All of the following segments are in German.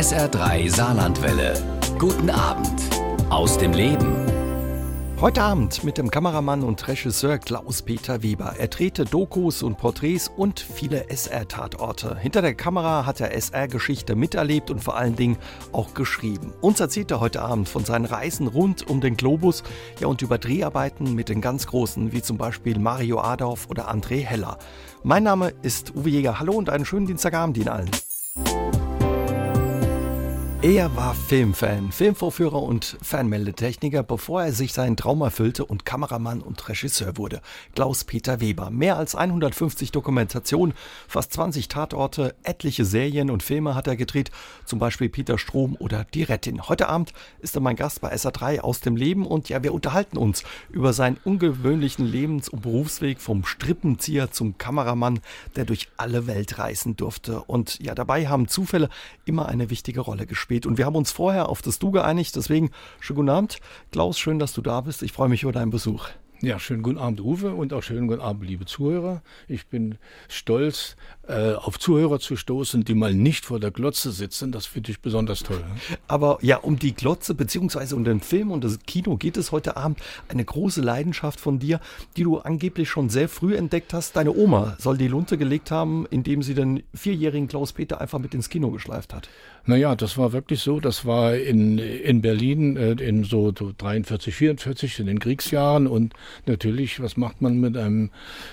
SR3 Saarlandwelle. Guten Abend aus dem Leben. Heute Abend mit dem Kameramann und Regisseur Klaus-Peter Weber. Er drehte Dokus und Porträts und viele SR-Tatorte. Hinter der Kamera hat er SR-Geschichte miterlebt und vor allen Dingen auch geschrieben. Uns erzählt er heute Abend von seinen Reisen rund um den Globus ja, und über Dreharbeiten mit den ganz Großen, wie zum Beispiel Mario Adorf oder André Heller. Mein Name ist Uwe Jäger. Hallo und einen schönen Dienstagabend Ihnen allen. Er war Filmfan, Filmvorführer und Fernmeldetechniker, bevor er sich seinen Traum erfüllte und Kameramann und Regisseur wurde. Klaus-Peter Weber. Mehr als 150 Dokumentationen, fast 20 Tatorte, etliche Serien und Filme hat er gedreht, zum Beispiel Peter Strom oder Die Rettin. Heute Abend ist er mein Gast bei SA3 aus dem Leben und ja, wir unterhalten uns über seinen ungewöhnlichen Lebens- und Berufsweg vom Strippenzieher zum Kameramann, der durch alle Welt reisen durfte. Und ja, dabei haben Zufälle immer eine wichtige Rolle gespielt spät. Und wir haben uns vorher auf das Du geeinigt. Deswegen, schönen guten Abend. Klaus, schön, dass du da bist. Ich freue mich über deinen Besuch. Ja, schönen guten Abend, Uwe, und auch schönen guten Abend, liebe Zuhörer. Ich bin stolz, äh, auf Zuhörer zu stoßen, die mal nicht vor der Glotze sitzen. Das finde ich besonders toll. Ne? Aber ja, um die Glotze beziehungsweise um den Film und das Kino geht es heute Abend. Eine große Leidenschaft von dir, die du angeblich schon sehr früh entdeckt hast. Deine Oma soll die Lunte gelegt haben, indem sie den vierjährigen Klaus-Peter einfach mit ins Kino geschleift hat. Naja, das war wirklich so. Das war in, in Berlin äh, in so, so 43, 44 in den Kriegsjahren. Und natürlich, was macht man mit einem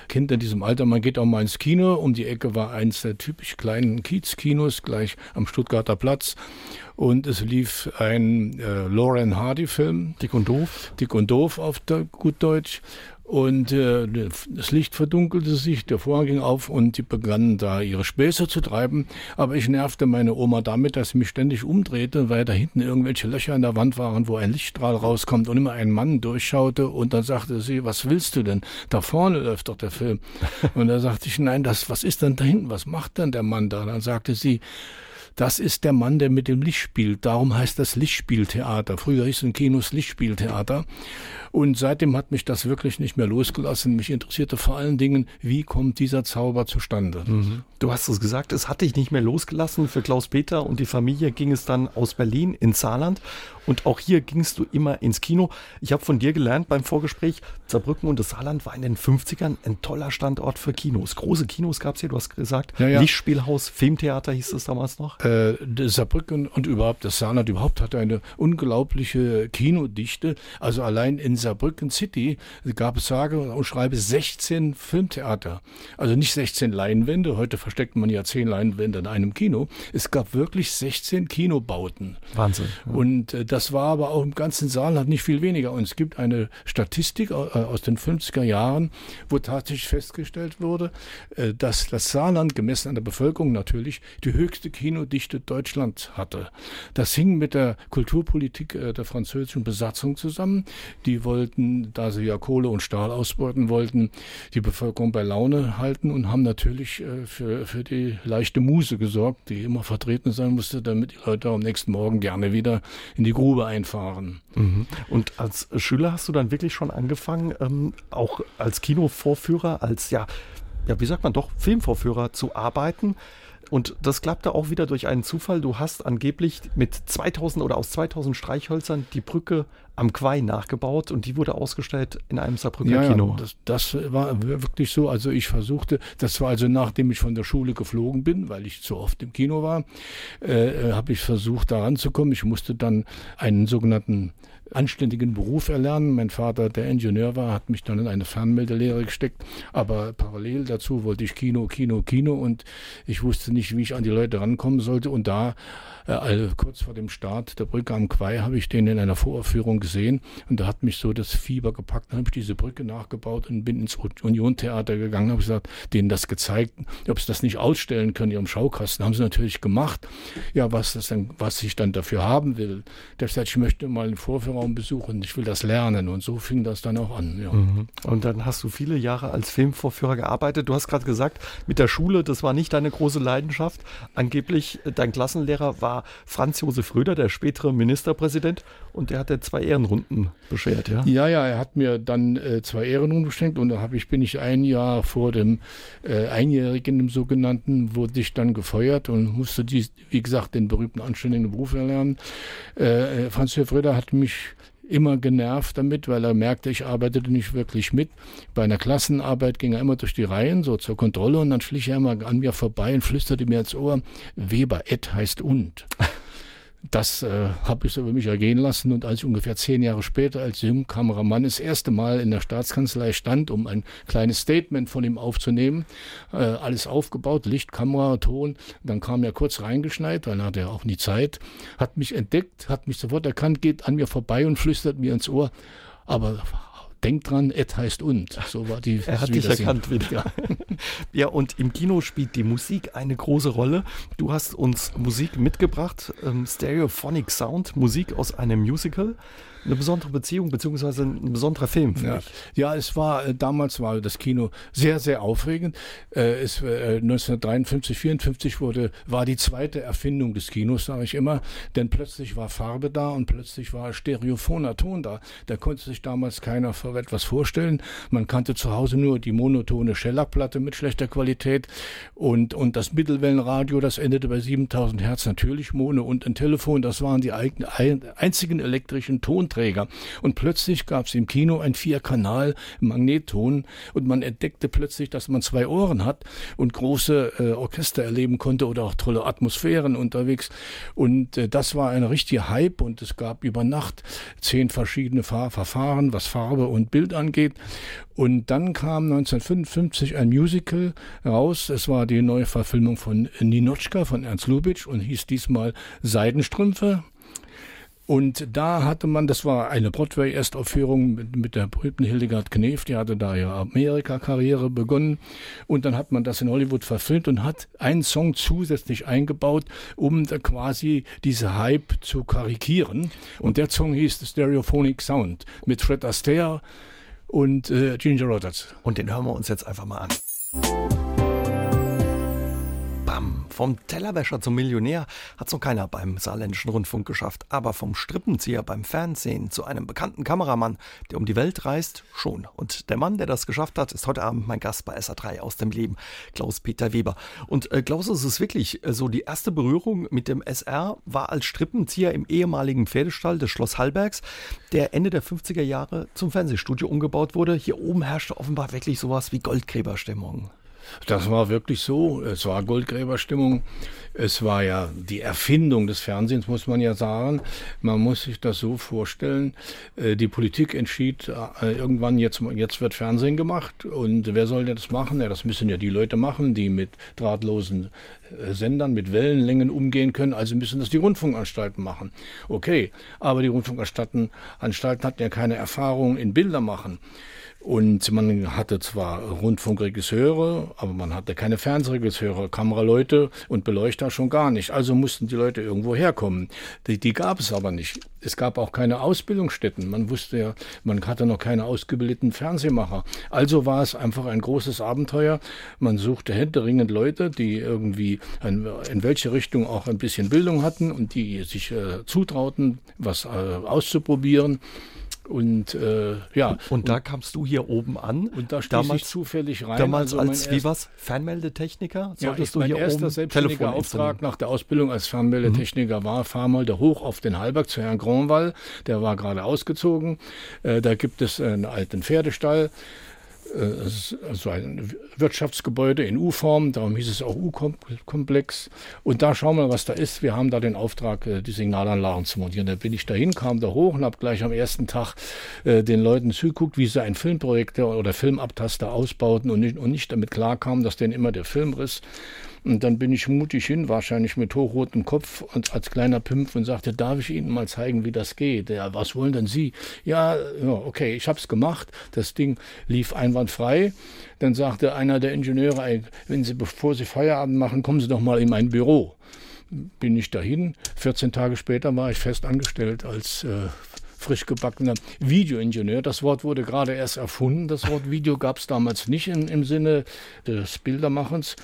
Kind in diesem Alter? Man geht auch mal ins Kino. Um die Ecke war eins der typisch kleinen Kiezkinos, gleich am Stuttgarter Platz. Und es lief ein äh, Lauren Hardy-Film. Dick und Doof. Dick und Doof auf der, gut Deutsch. Und äh, das Licht verdunkelte sich, der Vorhang ging auf und die begannen da ihre Späße zu treiben. Aber ich nervte meine Oma damit, dass sie mich ständig umdrehte, weil da hinten irgendwelche Löcher in der Wand waren, wo ein Lichtstrahl rauskommt und immer ein Mann durchschaute. Und dann sagte sie, was willst du denn? Da vorne läuft doch der Film. Und da sagte ich, nein, das, was ist denn da hinten? Was macht denn der Mann da? Dann sagte sie, das ist der Mann, der mit dem Licht spielt. Darum heißt das Lichtspieltheater. Früher hieß es in Kinos Lichtspieltheater. Und seitdem hat mich das wirklich nicht mehr losgelassen. Mich interessierte vor allen Dingen, wie kommt dieser Zauber zustande. Mhm. Du hast es gesagt, es hat dich nicht mehr losgelassen. Für Klaus Peter und die Familie ging es dann aus Berlin ins Saarland. Und auch hier gingst du immer ins Kino. Ich habe von dir gelernt beim Vorgespräch, Saarbrücken und das Saarland war in den 50ern ein toller Standort für Kinos. Große Kinos gab es hier, du hast gesagt. Ja, ja. Lichtspielhaus, Filmtheater hieß es damals noch. Äh, Saarbrücken und überhaupt das Saarland überhaupt hatte eine unglaubliche Kinodichte. Also allein in Saarbrücken City gab es sage und schreibe 16 Filmtheater. Also nicht 16 Leinwände, heute versteckt man ja 10 Leinwände in einem Kino. Es gab wirklich 16 Kinobauten. Wahnsinn. Ja. Und äh, das war aber auch im ganzen Saarland nicht viel weniger. Und es gibt eine Statistik äh, aus den 50er Jahren, wo tatsächlich festgestellt wurde, äh, dass das Saarland gemessen an der Bevölkerung natürlich die höchste Kinodichte Deutschlands hatte. Das hing mit der Kulturpolitik der französischen Besatzung zusammen. Die wollten, da sie ja Kohle und Stahl ausbeuten wollten, die Bevölkerung bei Laune halten und haben natürlich für, für die leichte Muse gesorgt, die immer vertreten sein musste, damit die Leute am nächsten Morgen gerne wieder in die Grube Grube einfahren. Mhm. Und als Schüler hast du dann wirklich schon angefangen, ähm, auch als Kinovorführer, als ja, ja, wie sagt man doch, Filmvorführer zu arbeiten. Und das klappte auch wieder durch einen Zufall. Du hast angeblich mit 2000 oder aus 2000 Streichhölzern die Brücke am Quai nachgebaut und die wurde ausgestellt in einem Saarbrücker ja, Kino. Ja, das, das, war wirklich so. Also ich versuchte, das war also nachdem ich von der Schule geflogen bin, weil ich zu oft im Kino war, äh, habe ich versucht, da ranzukommen. Ich musste dann einen sogenannten anständigen Beruf erlernen. Mein Vater, der Ingenieur war, hat mich dann in eine Fernmeldelehre gesteckt. Aber parallel dazu wollte ich Kino, Kino, Kino und ich wusste nicht, wie ich an die Leute rankommen sollte. Und da, also kurz vor dem Start der Brücke am Quai, habe ich den in einer Voraufführung gesehen und da hat mich so das Fieber gepackt. Dann habe ich diese Brücke nachgebaut und bin ins Union-Theater gegangen, habe gesagt, denen das gezeigt, ob sie das nicht ausstellen können, ihrem Schaukasten. Haben sie natürlich gemacht. Ja, was das dann, was ich dann dafür haben will. Der sagt, ich möchte mal eine Vorführung Filmraum besuchen, ich will das lernen. Und so fing das dann auch an. Ja. Mhm. Und dann hast du viele Jahre als Filmvorführer gearbeitet. Du hast gerade gesagt, mit der Schule, das war nicht deine große Leidenschaft. Angeblich, äh, dein Klassenlehrer war Franz Josef Röder, der spätere Ministerpräsident. Und der hatte zwei Ehrenrunden beschert, ja? Ja, ja, er hat mir dann äh, zwei Ehrenrunden geschenkt und da hab ich, bin ich ein Jahr vor dem äh, Einjährigen, dem sogenannten, wurde ich dann gefeuert und musste, die, wie gesagt, den berühmten anständigen Beruf erlernen. Äh, äh Franz Josef Röder hat mich immer genervt damit, weil er merkte, ich arbeitete nicht wirklich mit. Bei einer Klassenarbeit ging er immer durch die Reihen, so zur Kontrolle, und dann schlich er immer an mir vorbei und flüsterte mir ins Ohr, Weber, Ed heißt und. Das äh, habe ich so über mich ergehen lassen. Und als ich ungefähr zehn Jahre später als Jungkameramann das erste Mal in der Staatskanzlei stand, um ein kleines Statement von ihm aufzunehmen, äh, alles aufgebaut, Licht, Kamera, Ton, dann kam er kurz reingeschneit, dann hatte er auch nie Zeit, hat mich entdeckt, hat mich sofort erkannt, geht an mir vorbei und flüstert mir ins Ohr, aber Denk dran, Ed heißt und. So war die. Er hat dich erkannt wieder. Ja. ja, und im Kino spielt die Musik eine große Rolle. Du hast uns Musik mitgebracht, ähm, Stereophonic Sound, Musik aus einem Musical eine besondere Beziehung beziehungsweise ein besonderer Film. Ja. ja, es war äh, damals war das Kino sehr sehr aufregend. Äh, es, äh, 1953 54 wurde war die zweite Erfindung des Kinos, sage ich immer, denn plötzlich war Farbe da und plötzlich war stereophoner Ton da. Da konnte sich damals keiner etwas vorstellen. Man kannte zu Hause nur die monotone Schellackplatte mit schlechter Qualität und und das Mittelwellenradio, das endete bei 7000 Hertz natürlich Mono und ein Telefon, das waren die einzigen elektrischen Tonträger Tonträger. Und plötzlich gab es im Kino ein Vierkanal Magnetton und man entdeckte plötzlich, dass man zwei Ohren hat und große äh, Orchester erleben konnte oder auch tolle Atmosphären unterwegs. Und äh, das war ein richtiger Hype und es gab über Nacht zehn verschiedene Fahr Verfahren, was Farbe und Bild angeht. Und dann kam 1955 ein Musical raus. Es war die neue Verfilmung von Ninotchka von Ernst Lubitsch und hieß diesmal Seidenstrümpfe. Und da hatte man, das war eine Broadway-Erstaufführung mit, mit der berühmten Hildegard Knef, die hatte da ihre Amerika-Karriere begonnen. Und dann hat man das in Hollywood verfilmt und hat einen Song zusätzlich eingebaut, um da quasi diese Hype zu karikieren. Und der Song hieß The Stereophonic Sound mit Fred Astaire und äh, Ginger Rogers. Und den hören wir uns jetzt einfach mal an. Vom Tellerwäscher zum Millionär hat noch keiner beim saarländischen Rundfunk geschafft, aber vom Strippenzieher beim Fernsehen zu einem bekannten Kameramann, der um die Welt reist, schon. Und der Mann, der das geschafft hat, ist heute Abend mein Gast bei SA3 aus dem Leben, Klaus-Peter Weber. Und äh, Klaus, es ist wirklich äh, so, die erste Berührung mit dem SR war als Strippenzieher im ehemaligen Pferdestall des Schloss Hallbergs, der Ende der 50er Jahre zum Fernsehstudio umgebaut wurde. Hier oben herrschte offenbar wirklich sowas wie Goldgräberstimmung. Das war wirklich so. Es war Goldgräberstimmung. Es war ja die Erfindung des Fernsehens, muss man ja sagen. Man muss sich das so vorstellen. Äh, die Politik entschied äh, irgendwann, jetzt, jetzt wird Fernsehen gemacht. Und wer soll denn das machen? Ja, das müssen ja die Leute machen, die mit drahtlosen äh, Sendern, mit Wellenlängen umgehen können. Also müssen das die Rundfunkanstalten machen. Okay, aber die Rundfunkanstalten hatten ja keine Erfahrung in Bilder machen. Und man hatte zwar Rundfunkregisseure, aber man hatte keine Fernsehregisseure, Kameraleute und Beleuchter schon gar nicht. Also mussten die Leute irgendwo herkommen. Die, die gab es aber nicht. Es gab auch keine Ausbildungsstätten. Man wusste ja, man hatte noch keine ausgebildeten Fernsehmacher. Also war es einfach ein großes Abenteuer. Man suchte händeringend Leute, die irgendwie in, in welche Richtung auch ein bisschen Bildung hatten und die sich äh, zutrauten, was äh, auszuprobieren. Und äh, ja. Und da kamst du hier oben an. Und da damals ich zufällig rein. Damals also als, wie was? Fernmeldetechniker? Solltest ja, du mein hier erster oben selbstständiger Auftrag nach der Ausbildung als Fernmeldetechniker mhm. war, fahr mal da hoch auf den Halberg zu Herrn Gronwall. Der war gerade ausgezogen. Äh, da gibt es einen alten Pferdestall. Also ein Wirtschaftsgebäude in U-Form, darum hieß es auch U-Komplex. Und da schauen wir, was da ist. Wir haben da den Auftrag, äh, die Signalanlagen zu montieren. Da bin ich dahin, kam da hoch und habe gleich am ersten Tag äh, den Leuten zugeguckt, wie sie ein Filmprojektor oder Filmabtaster ausbauten und nicht, und nicht damit klarkamen, dass denen immer der Film riss. Und dann bin ich mutig hin, wahrscheinlich mit hochrotem Kopf und als kleiner Pimpf und sagte, darf ich Ihnen mal zeigen, wie das geht? Ja, was wollen denn Sie? Ja, ja okay, ich habe es gemacht. Das Ding lief einwandfrei. Dann sagte einer der Ingenieure, wenn Sie, bevor Sie Feierabend machen, kommen Sie doch mal in mein Büro. Bin ich dahin. 14 Tage später war ich fest angestellt als äh, frisch gebackener Videoingenieur. Das Wort wurde gerade erst erfunden. Das Wort Video gab es damals nicht in, im Sinne des Bildermachens.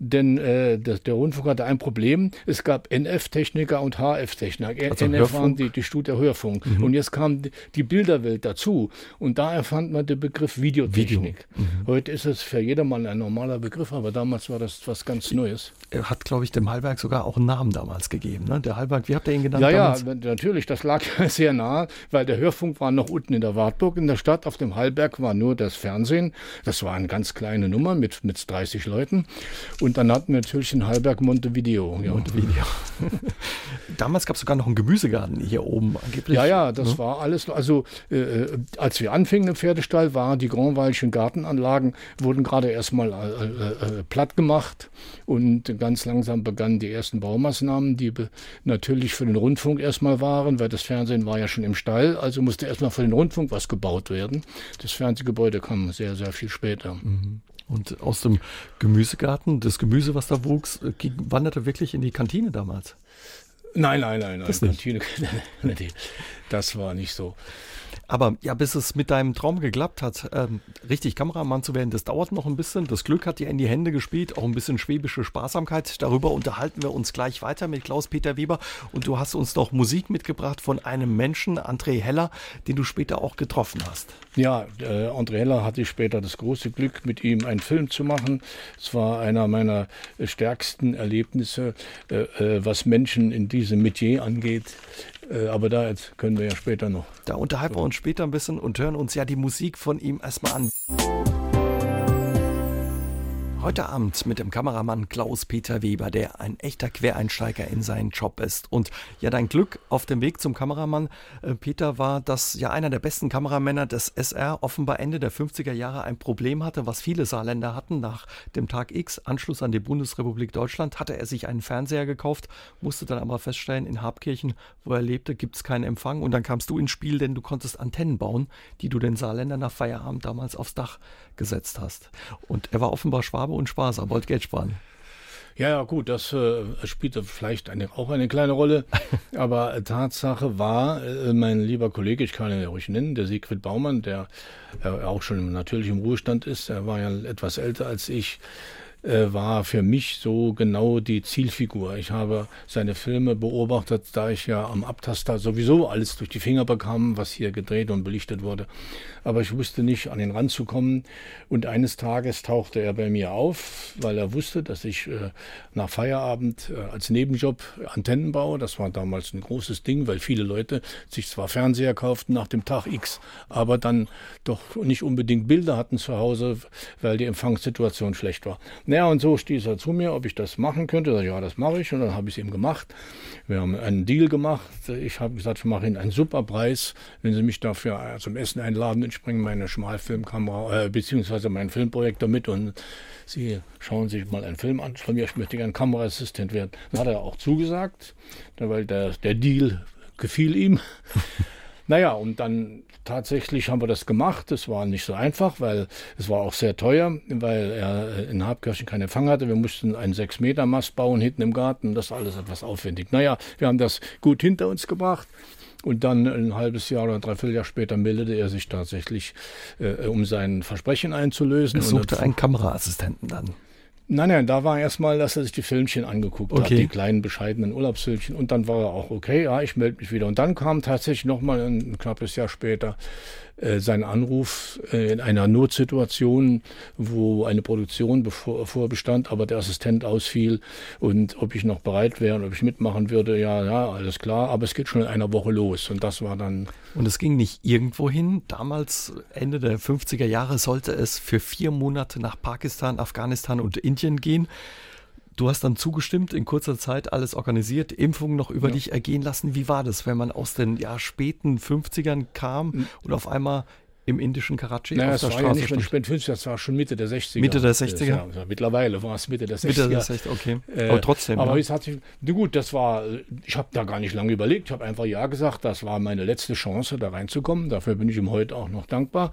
Denn äh, das, der Rundfunk hatte ein Problem. Es gab NF-Techniker und HF-Techniker. Also NF Hörfunk? waren die, die Studio Hörfunk. Mhm. Und jetzt kam die, Bilderwelt dazu. Und da erfand man den Begriff Videotechnik. Mhm. Heute ist es für jedermann ein normaler Begriff, aber damals war das was ganz Neues. Er hat, glaube ich, dem Hallberg sogar auch einen Namen damals gegeben. Ne? Der Hallberg, wie habt ihr ihn genannt Ja, ja, damals? natürlich, das lag sehr nah, weil der Hörfunk war noch unten in der Wartburg in der Stadt. Auf dem Hallberg war nur das Fernsehen. Das war eine ganz kleine Nummer mit, mit 30 Leuten. Und dann hatten wir natürlich in Hallberg Montevideo. Ja. Montevideo. damals gab es sogar noch einen Gemüsegarten hier oben angeblich. Ja, ja, das war alles. Also, äh, äh, als wir anfingen im Pferdestall, waren die Grandwaldschen Gartenanlagen, wurden gerade erstmal äh, äh, platt gemacht und ganz langsam begannen die ersten Baumaßnahmen, die natürlich für den Rundfunk erstmal waren, weil das Fernsehen war ja schon im Stall, also musste erstmal für den Rundfunk was gebaut werden. Das Fernsehgebäude kam sehr, sehr viel später. Und aus dem Gemüsegarten, das Gemüse, was da wuchs, ging, wanderte wirklich in die Kantine damals. Nein, nein, nein, nein. Das. Kantine, das war nicht so. Aber ja, bis es mit deinem Traum geklappt hat, ähm, richtig Kameramann zu werden, das dauert noch ein bisschen. Das Glück hat dir in die Hände gespielt, auch ein bisschen schwäbische Sparsamkeit. Darüber unterhalten wir uns gleich weiter mit Klaus-Peter Weber. Und du hast uns noch Musik mitgebracht von einem Menschen, André Heller, den du später auch getroffen hast. Ja, äh, André Heller hatte später das große Glück, mit ihm einen Film zu machen. Es war einer meiner stärksten Erlebnisse, äh, äh, was Menschen in diesem Metier angeht. Äh, aber da jetzt können wir ja später noch. Da unterhalten wir uns später ein bisschen und hören uns ja die Musik von ihm erstmal an. Heute Abend mit dem Kameramann Klaus-Peter Weber, der ein echter Quereinsteiger in seinen Job ist. Und ja, dein Glück auf dem Weg zum Kameramann, äh, Peter, war, dass ja einer der besten Kameramänner des SR offenbar Ende der 50er Jahre ein Problem hatte, was viele Saarländer hatten. Nach dem Tag X, Anschluss an die Bundesrepublik Deutschland, hatte er sich einen Fernseher gekauft, musste dann aber feststellen, in Habkirchen, wo er lebte, gibt es keinen Empfang. Und dann kamst du ins Spiel, denn du konntest Antennen bauen, die du den Saarländern nach Feierabend damals aufs Dach gesetzt hast. Und er war offenbar Schwabe und Spaßer, wollte Geld sparen. Ja, ja, gut, das äh, spielte vielleicht eine, auch eine kleine Rolle. Aber äh, Tatsache war, äh, mein lieber Kollege, ich kann ihn ja ruhig nennen, der Siegfried Baumann, der äh, auch schon natürlich im Ruhestand ist, er war ja etwas älter als ich, äh, war für mich so genau die Zielfigur. Ich habe seine Filme beobachtet, da ich ja am Abtaster sowieso alles durch die Finger bekam, was hier gedreht und belichtet wurde. Aber ich wusste nicht, an ihn ranzukommen. Und eines Tages tauchte er bei mir auf, weil er wusste, dass ich äh, nach Feierabend äh, als Nebenjob Antennen baue. Das war damals ein großes Ding, weil viele Leute sich zwar Fernseher kauften nach dem Tag X, aber dann doch nicht unbedingt Bilder hatten zu Hause, weil die Empfangssituation schlecht war. Naja, und so stieß er zu mir, ob ich das machen könnte. Sag, ja, das mache ich. Und dann habe ich es ihm gemacht. Wir haben einen Deal gemacht. Ich habe gesagt, ich mache Ihnen einen super Preis, wenn Sie mich dafür äh, zum Essen einladen. Ich bringe meine Schmalfilmkamera, äh, beziehungsweise meinen Filmprojektor mit und Sie schauen sich mal einen Film an. Von mir, ich möchte gerne Kameraassistent werden. Dann hat er auch zugesagt, weil der, der Deal gefiel ihm. Naja, und dann tatsächlich haben wir das gemacht. Es war nicht so einfach, weil es war auch sehr teuer, weil er in Habkirchen keinen Empfang hatte. Wir mussten einen 6-Meter-Mast bauen hinten im Garten. Das war alles etwas aufwendig. Naja, wir haben das gut hinter uns gebracht. Und dann ein halbes Jahr oder ein Dreivierteljahr später meldete er sich tatsächlich, äh, um sein Versprechen einzulösen. Er suchte einen Kameraassistenten dann. Nein, nein, da war erstmal, dass er sich die Filmchen angeguckt hat, Okay. die kleinen bescheidenen Urlaubsfilmchen. Und dann war er auch okay, ja, ich melde mich wieder. Und dann kam tatsächlich nochmal ein, knappes Jahr später sein Anruf äh, in einer Notsituation, wo eine Produktion vorbestand, aber der Assistent ausfiel und ob ich noch bereit wäre und ob ich mitmachen würde, ja, ja, alles klar, aber es geht schon in einer Woche los. Und das war dann Und es ging nicht irgendwo hin. Damals, Ende der 50er Jahre, sollte es für vier Monate nach Pakistan, Afghanistan und Indien gehen. Du hast dann zugestimmt, in kurzer Zeit alles organisiert, Impfungen noch über Ja. dich ergehen lassen. Wie war das, wenn man aus den ja, späten 50ern kam und auf einmal im indischen Karachi Naja, auf es der war ja Straße nicht stand? spät 50, das war schon Mitte der 60er. Mitte der 60er? Ja, ja, mittlerweile war es Mitte der 60er. Mitte der 60er, okay. Äh, aber trotzdem. Aber ja. es hat sich, na gut, das war, ich habe da gar nicht lange überlegt. Ich habe einfach Ja gesagt. Das war meine letzte Chance, da reinzukommen. Dafür bin ich ihm heute auch noch dankbar.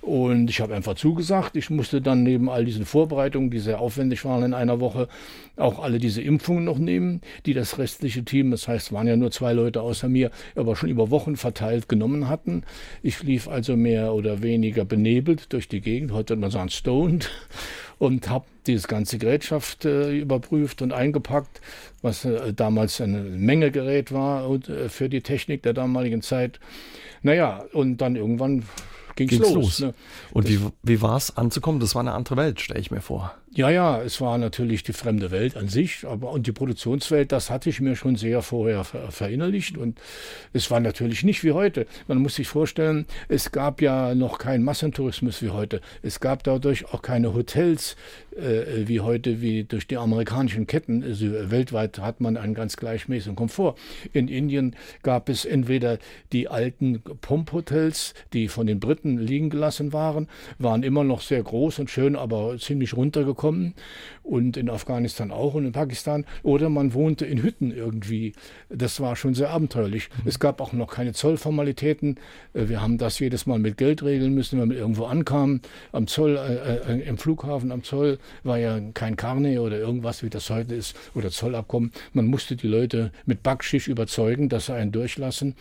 Und ich habe einfach zugesagt. Ich musste dann neben all diesen Vorbereitungen, die sehr aufwendig waren in einer Woche, auch alle diese Impfungen noch nehmen, die das restliche Team, das heißt, waren ja nur zwei Leute außer mir, aber schon über Wochen verteilt genommen hatten. Ich lief also mehr mehr oder weniger benebelt durch die Gegend, heute würde man sagen stoned, und habe dieses ganze Gerätschaft äh, überprüft und eingepackt, was äh, damals eine Menge Gerät war und, äh, für die Technik der damaligen Zeit. Naja, und dann irgendwann ging's, ging's los. los. Ne? Und das, wie, wie war es anzukommen? Das war eine andere Welt, stelle ich mir vor. Ja, ja, es war natürlich die fremde Welt an sich, aber und die Produktionswelt, das hatte ich mir schon sehr vorher ver verinnerlicht und es war natürlich nicht wie heute. Man muss sich vorstellen, es gab ja noch keinen Massentourismus wie heute. Es gab dadurch auch keine Hotels äh, wie heute, wie durch die amerikanischen Ketten. Also weltweit hat man einen ganz gleichmäßigen Komfort. In Indien gab es entweder die alten Pumphotels, die von den Briten liegen gelassen waren, waren immer noch sehr groß und schön, aber ziemlich runtergekommen bekommen und in Afghanistan auch und in Pakistan. Oder man wohnte in Hütten irgendwie. Das war schon sehr abenteuerlich. Mhm. Es gab auch noch keine Zollformalitäten. Äh, wir haben das jedes Mal mit Geld regeln müssen, wenn wir irgendwo ankamen. Am Zoll, äh, äh, im Flughafen am Zoll war ja kein Carne oder irgendwas, wie das heute ist, oder Zollabkommen. Man musste die Leute mit Backschisch überzeugen, dass sie einen durchlassen.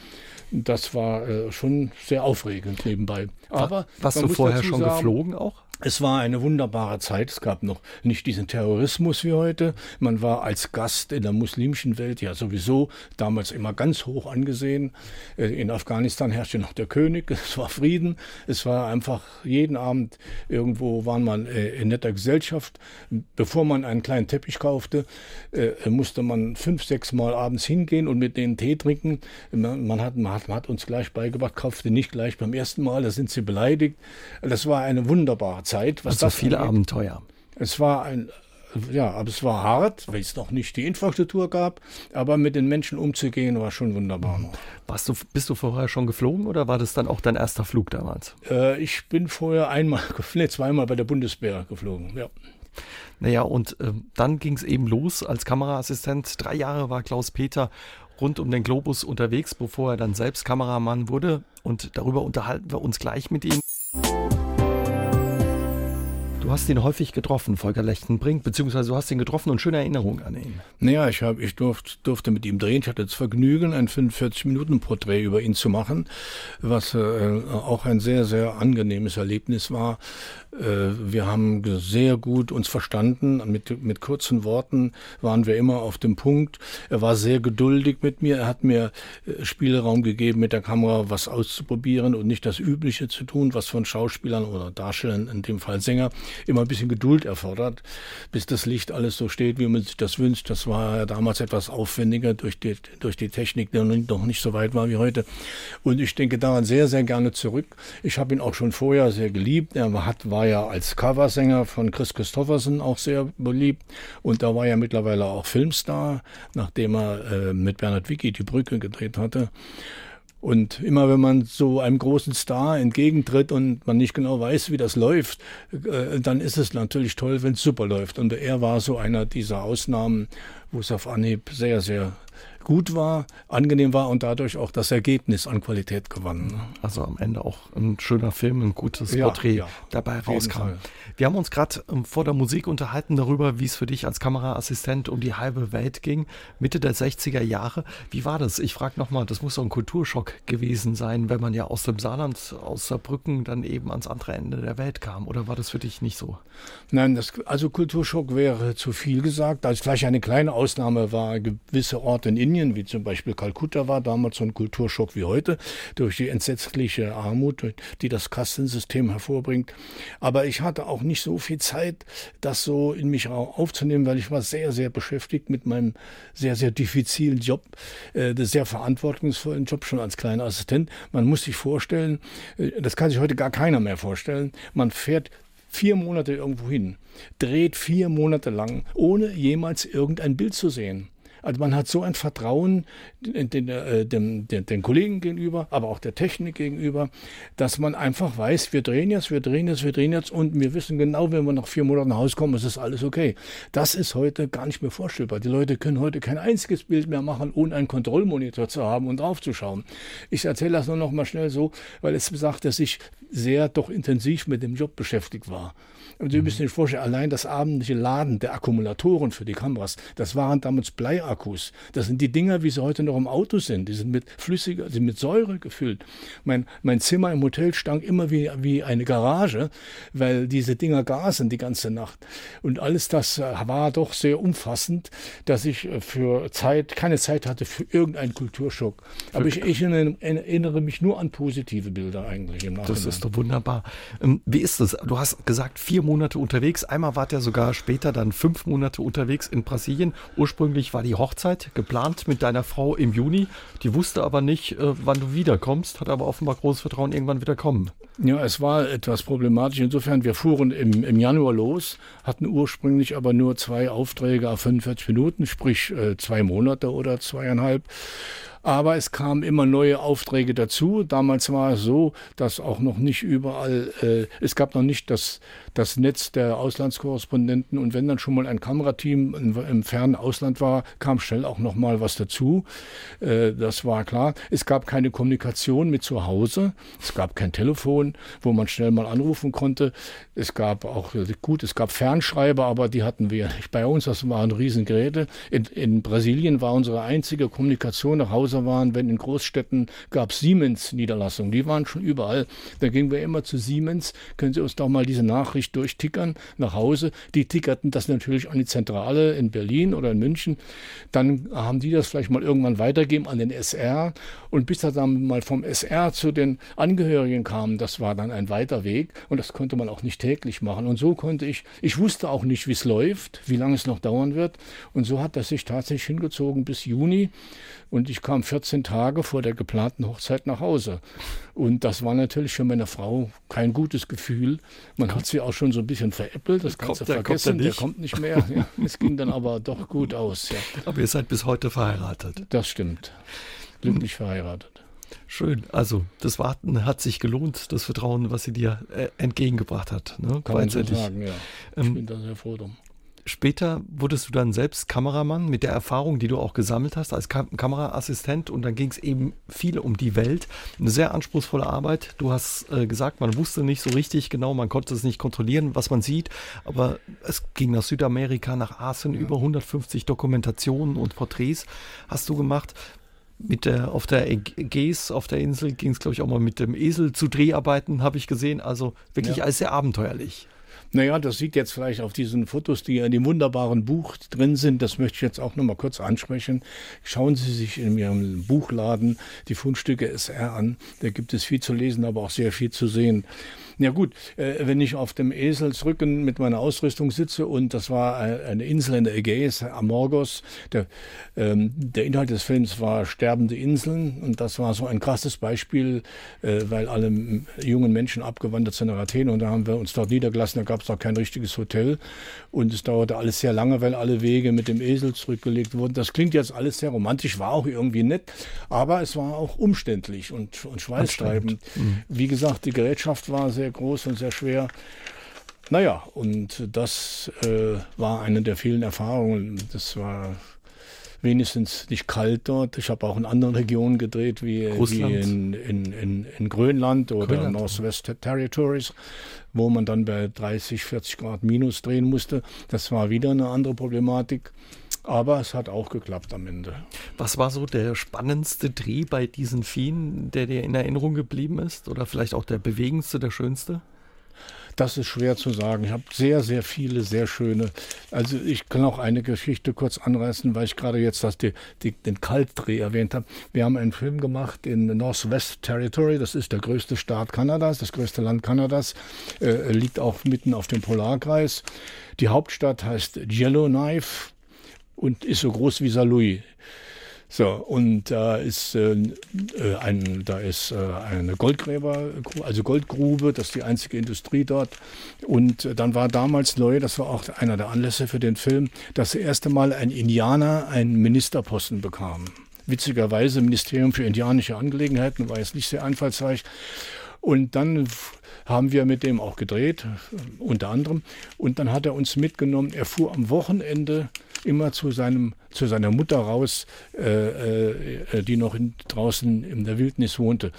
Das war äh, schon sehr aufregend nebenbei. Aber warst du vorher schon sagen, geflogen auch? Es war eine wunderbare Zeit. Es gab noch nicht diesen Terrorismus wie heute. Man war als Gast in der muslimischen Welt ja sowieso damals immer ganz hoch angesehen. Äh, in Afghanistan herrschte noch der König. Es war Frieden. Es war einfach jeden Abend irgendwo war man äh, in netter Gesellschaft. Bevor man einen kleinen Teppich kaufte, äh, musste man fünf, sechs Mal abends hingehen und mit denen Tee trinken. Man hat, man hat, man hat uns gleich beigebracht, kaufte nicht gleich beim ersten Mal, da sind sie beleidigt. Das war eine wunderbare Zeit. Zeit. Was also das viele angeht. Abenteuer. Es war ein, ja, aber es war hart, weil es noch nicht die Infrastruktur gab. Aber mit den Menschen umzugehen war schon wunderbar. Warst du, bist du vorher schon geflogen oder war das dann auch dein erster Flug damals? Äh, ich bin vorher einmal, nee, zweimal bei der Bundeswehr geflogen, ja. Naja, und äh, dann ging es eben los als Kameraassistent. Drei Jahre war Klaus Peter rund um den Globus unterwegs, bevor er dann selbst Kameramann wurde. Und darüber unterhalten wir uns gleich mit ihm. Du hast ihn häufig getroffen, Volker Lechtenbrink, beziehungsweise du hast ihn getroffen und schöne Erinnerungen an ihn. Naja, ich, hab, ich durft, durfte mit ihm drehen. Ich hatte das Vergnügen, ein 45-Minuten-Porträt über ihn zu machen, was äh, auch ein sehr, sehr angenehmes Erlebnis war. Äh, wir haben sehr gut uns verstanden. Mit, mit kurzen Worten waren wir immer auf dem Punkt. Er war sehr geduldig mit mir. Er hat mir äh, Spielraum gegeben, mit der Kamera was auszuprobieren und nicht das Übliche zu tun, was von Schauspielern oder Darstellern, in dem Fall Sänger, immer ein bisschen Geduld erfordert, bis das Licht alles so steht, wie man sich das wünscht. Das war damals etwas aufwendiger durch die, durch die Technik, die noch nicht so weit war wie heute. Und ich denke daran sehr, sehr gerne zurück. Ich habe ihn auch schon vorher sehr geliebt. Er hat, war ja als Coversänger von Chris Christofferson auch sehr beliebt. Und da war er mittlerweile auch Filmstar, nachdem er äh, mit Bernhard Wicki die Brücke gedreht hatte. Und immer wenn man so einem großen Star entgegentritt und man nicht genau weiß, wie das läuft, äh, dann ist es natürlich toll, wenn es super läuft. Und er war so einer dieser Ausnahmen, wo es auf Anhieb sehr, sehr gut war, angenehm war und dadurch auch das Ergebnis an Qualität gewann. Also am Ende auch ein schöner Film, ein gutes ja, Porträt ja, dabei rauskam. Wir haben uns gerade ähm, vor der Musik unterhalten darüber, wie es für dich als Kameraassistent um die halbe Welt ging, Mitte der 60er Jahre. Wie war das? Ich frage nochmal, das muss so ein Kulturschock gewesen sein, wenn man ja aus dem Saarland, aus Saarbrücken dann eben ans andere Ende der Welt kam. Oder war das für dich nicht so? Nein, das, also Kulturschock wäre zu viel gesagt. Also vielleicht eine kleine Ausnahme war gewisse Orte in Indien, Indien, wie zum Beispiel Kalkutta war damals so ein Kulturschock wie heute, durch die entsetzliche Armut, die das Kastensystem hervorbringt. Aber ich hatte auch nicht so viel Zeit, das so in mich aufzunehmen, weil ich war sehr, sehr beschäftigt mit meinem sehr, sehr diffizilen Job, äh, sehr verantwortungsvollen Job schon als kleiner Assistent. Man muss sich vorstellen, äh, das kann sich heute gar keiner mehr vorstellen, man fährt vier Monate irgendwo hin, dreht vier Monate lang, ohne jemals irgendein Bild zu sehen. Also man hat so ein Vertrauen den, den, äh, den, den, Kollegen gegenüber, aber auch der Technik gegenüber, dass man einfach weiß, wir drehen jetzt, wir drehen jetzt, wir drehen jetzt und wir wissen genau, wenn wir nach vier Monaten nach Hause kommen, ist das alles okay. Das ist heute gar nicht mehr vorstellbar. Die Leute können heute kein einziges Bild mehr machen, ohne einen Kontrollmonitor zu haben und draufzuschauen. Ich erzähle das nur noch mal schnell so, weil es sagte sich sehr doch intensiv mit dem Job beschäftigt war. Und Sie müssen sich vorstellen, allein das abendliche Laden der Akkumulatoren für die Kameras, das waren damals Bleiakkus. Das sind die Dinger, wie sie heute noch im Auto sind. Die sind mit flüssiger, sind mit Säure gefüllt. Mein, mein Zimmer im Hotel stank immer wie, wie eine Garage, weil diese Dinger gasen die ganze Nacht. Und alles das äh, war doch sehr umfassend, dass ich äh, für Zeit, keine Zeit hatte für irgendeinen Kulturschock. Aber ich, ich erinnere mich nur an positive Bilder eigentlich im Nachhinein. Das ist doch wunderbar. Ähm, wie ist es? Du hast gesagt, vier Monate unterwegs. Einmal war der sogar später dann fünf Monate unterwegs in Brasilien. Ursprünglich war die Hochzeit geplant mit deiner Frau im Juni. Die wusste aber nicht, äh, wann du wiederkommst, hat aber offenbar großes Vertrauen, irgendwann wieder kommen. Ja, es war etwas problematisch. Insofern, wir fuhren im, im Januar los, hatten ursprünglich aber nur zwei Aufträge auf 45 Minuten, sprich äh, zwei Monate oder zweieinhalb. Aber es kamen immer neue Aufträge dazu. Damals war es so, dass auch noch nicht überall, äh, es gab noch nicht das, das Netz der Auslandskorrespondenten. Und wenn dann schon mal ein Kamerateam im, im fernen Ausland war, kam schnell auch noch mal was dazu. Äh, das war klar. Es gab keine Kommunikation mit zu Hause. Es gab kein Telefon, wo man schnell mal anrufen konnte. Es gab auch, gut, es gab Fernschreiber, aber die hatten wir nicht bei uns. Das waren Riesengeräte. In, in Brasilien war unsere einzige Kommunikation nach Hause Häuser waren, wenn in Großstädten gab es Siemens-Niederlassungen, die waren schon überall. Da gingen wir immer zu Siemens, können Sie uns doch mal diese Nachricht durchtickern nach Hause. Die tickerten das natürlich an die Zentrale in Berlin oder in München. Dann haben die das vielleicht mal irgendwann weitergeben an den SR. Und bis das dann mal vom SR zu den Angehörigen kam, das war dann ein weiter Weg. Und das konnte man auch nicht täglich machen. Und so konnte ich, ich wusste auch nicht, wie es läuft, wie lange es noch dauern wird. Und so hat das sich tatsächlich hingezogen bis Juni. Und ich kam 14 Tage vor der geplanten Hochzeit nach Hause. Und das war natürlich für meine Frau kein gutes Gefühl. Man hat sie auch schon so ein bisschen veräppelt, das Ganze kommt, vergessen, der kommt, nicht mehr. Ja, es ging dann aber doch gut aus. Ja. Aber ihr seid bis heute verheiratet. Das stimmt. Glücklich verheiratet. Schön. Also das Warten hat sich gelohnt, das Vertrauen, was sie dir äh, entgegengebracht hat. Ne? Kann man so sagen, ja. Ich ähm, bin da sehr froh drum. Später wurdest du dann selbst Kameramann mit der Erfahrung, die du auch gesammelt hast als Kam Kameraassistent und dann ging es eben viel um die Welt. Eine sehr anspruchsvolle Arbeit. Du hast äh, gesagt, man wusste nicht so richtig genau, man konnte es nicht kontrollieren, was man sieht, aber es ging nach Südamerika, nach Asien, ja. über 150 Dokumentationen und Porträts hast du gemacht. Mit der, auf der Ägäis, auf der Insel ging es, glaube ich, auch mal mit dem Esel zu Dreharbeiten, habe ich gesehen. Also wirklich ja. alles sehr abenteuerlich. Naja, das sieht jetzt vielleicht auf diesen Fotos, die in dem wunderbaren Buch drin sind. Das möchte ich jetzt auch noch mal kurz ansprechen. Schauen Sie sich in Ihrem Buchladen die Fundstücke SR an. Da gibt es viel zu lesen, aber auch sehr viel zu sehen. Ja gut, äh, wenn ich auf dem Eselsrücken mit meiner Ausrüstung sitze und das war eine Insel in der Ägäis, Amorgos, der, ähm, der Inhalt des Films war sterbende Inseln und das war so ein krasses Beispiel, äh, weil alle jungen Menschen abgewandert sind nach Athen und da haben wir uns dort niedergelassen, da gab es noch kein richtiges Hotel und es dauerte alles sehr lange, weil alle Wege mit dem Esel zurückgelegt wurden. Das klingt jetzt alles sehr romantisch, war auch irgendwie nett, aber es war auch umständlich und, und schweißtreibend. Mhm. Wie gesagt, die Gerätschaft war sehr sehr groß und sehr schwer. Naja, und das äh, war eine der vielen Erfahrungen. Das war wenigstens nicht kalt dort. Ich habe auch in anderen Regionen gedreht, wie, wie in, in, in, in, Grönland oder Grönland. Northwest Territories, wo man dann bei 30, 40 Grad minus drehen musste. Das war wieder eine andere Problematik. Aber es hat auch geklappt am Ende. Was war so der spannendste Dreh bei diesen Viehen, der dir in Erinnerung geblieben ist? Oder vielleicht auch der bewegendste, der schönste? Das ist schwer zu sagen. Ich habe sehr, sehr viele, sehr schöne. Also ich kann auch eine Geschichte kurz anreißen, weil ich gerade jetzt das, die, die, den Kaltdreh erwähnt habe. Wir haben einen Film gemacht in Northwest Territory. Das ist der größte Staat Kanadas, das größte Land Kanadas. Äh, liegt auch mitten auf dem Polarkreis. Die Hauptstadt heißt Yellowknife und ist so groß wie Saarlouis. So, und da ist, äh, äh, ein, da ist äh, eine Goldgräber, also Goldgrube, das ist die einzige Industrie dort. Und äh, dann war damals neu, das war auch einer der Anlässe für den Film, dass das erste Mal ein Indianer einen Ministerposten bekam. Witzigerweise Ministerium für indianische Angelegenheiten war jetzt nicht sehr einfallsreich. Und dann haben wir mit dem auch gedreht, unter anderem. Und dann hat er uns mitgenommen. Er fuhr am Wochenende immer zu, seinem, zu seiner Mutter raus, äh, äh, die noch in, draußen in der Wildnis wohnte.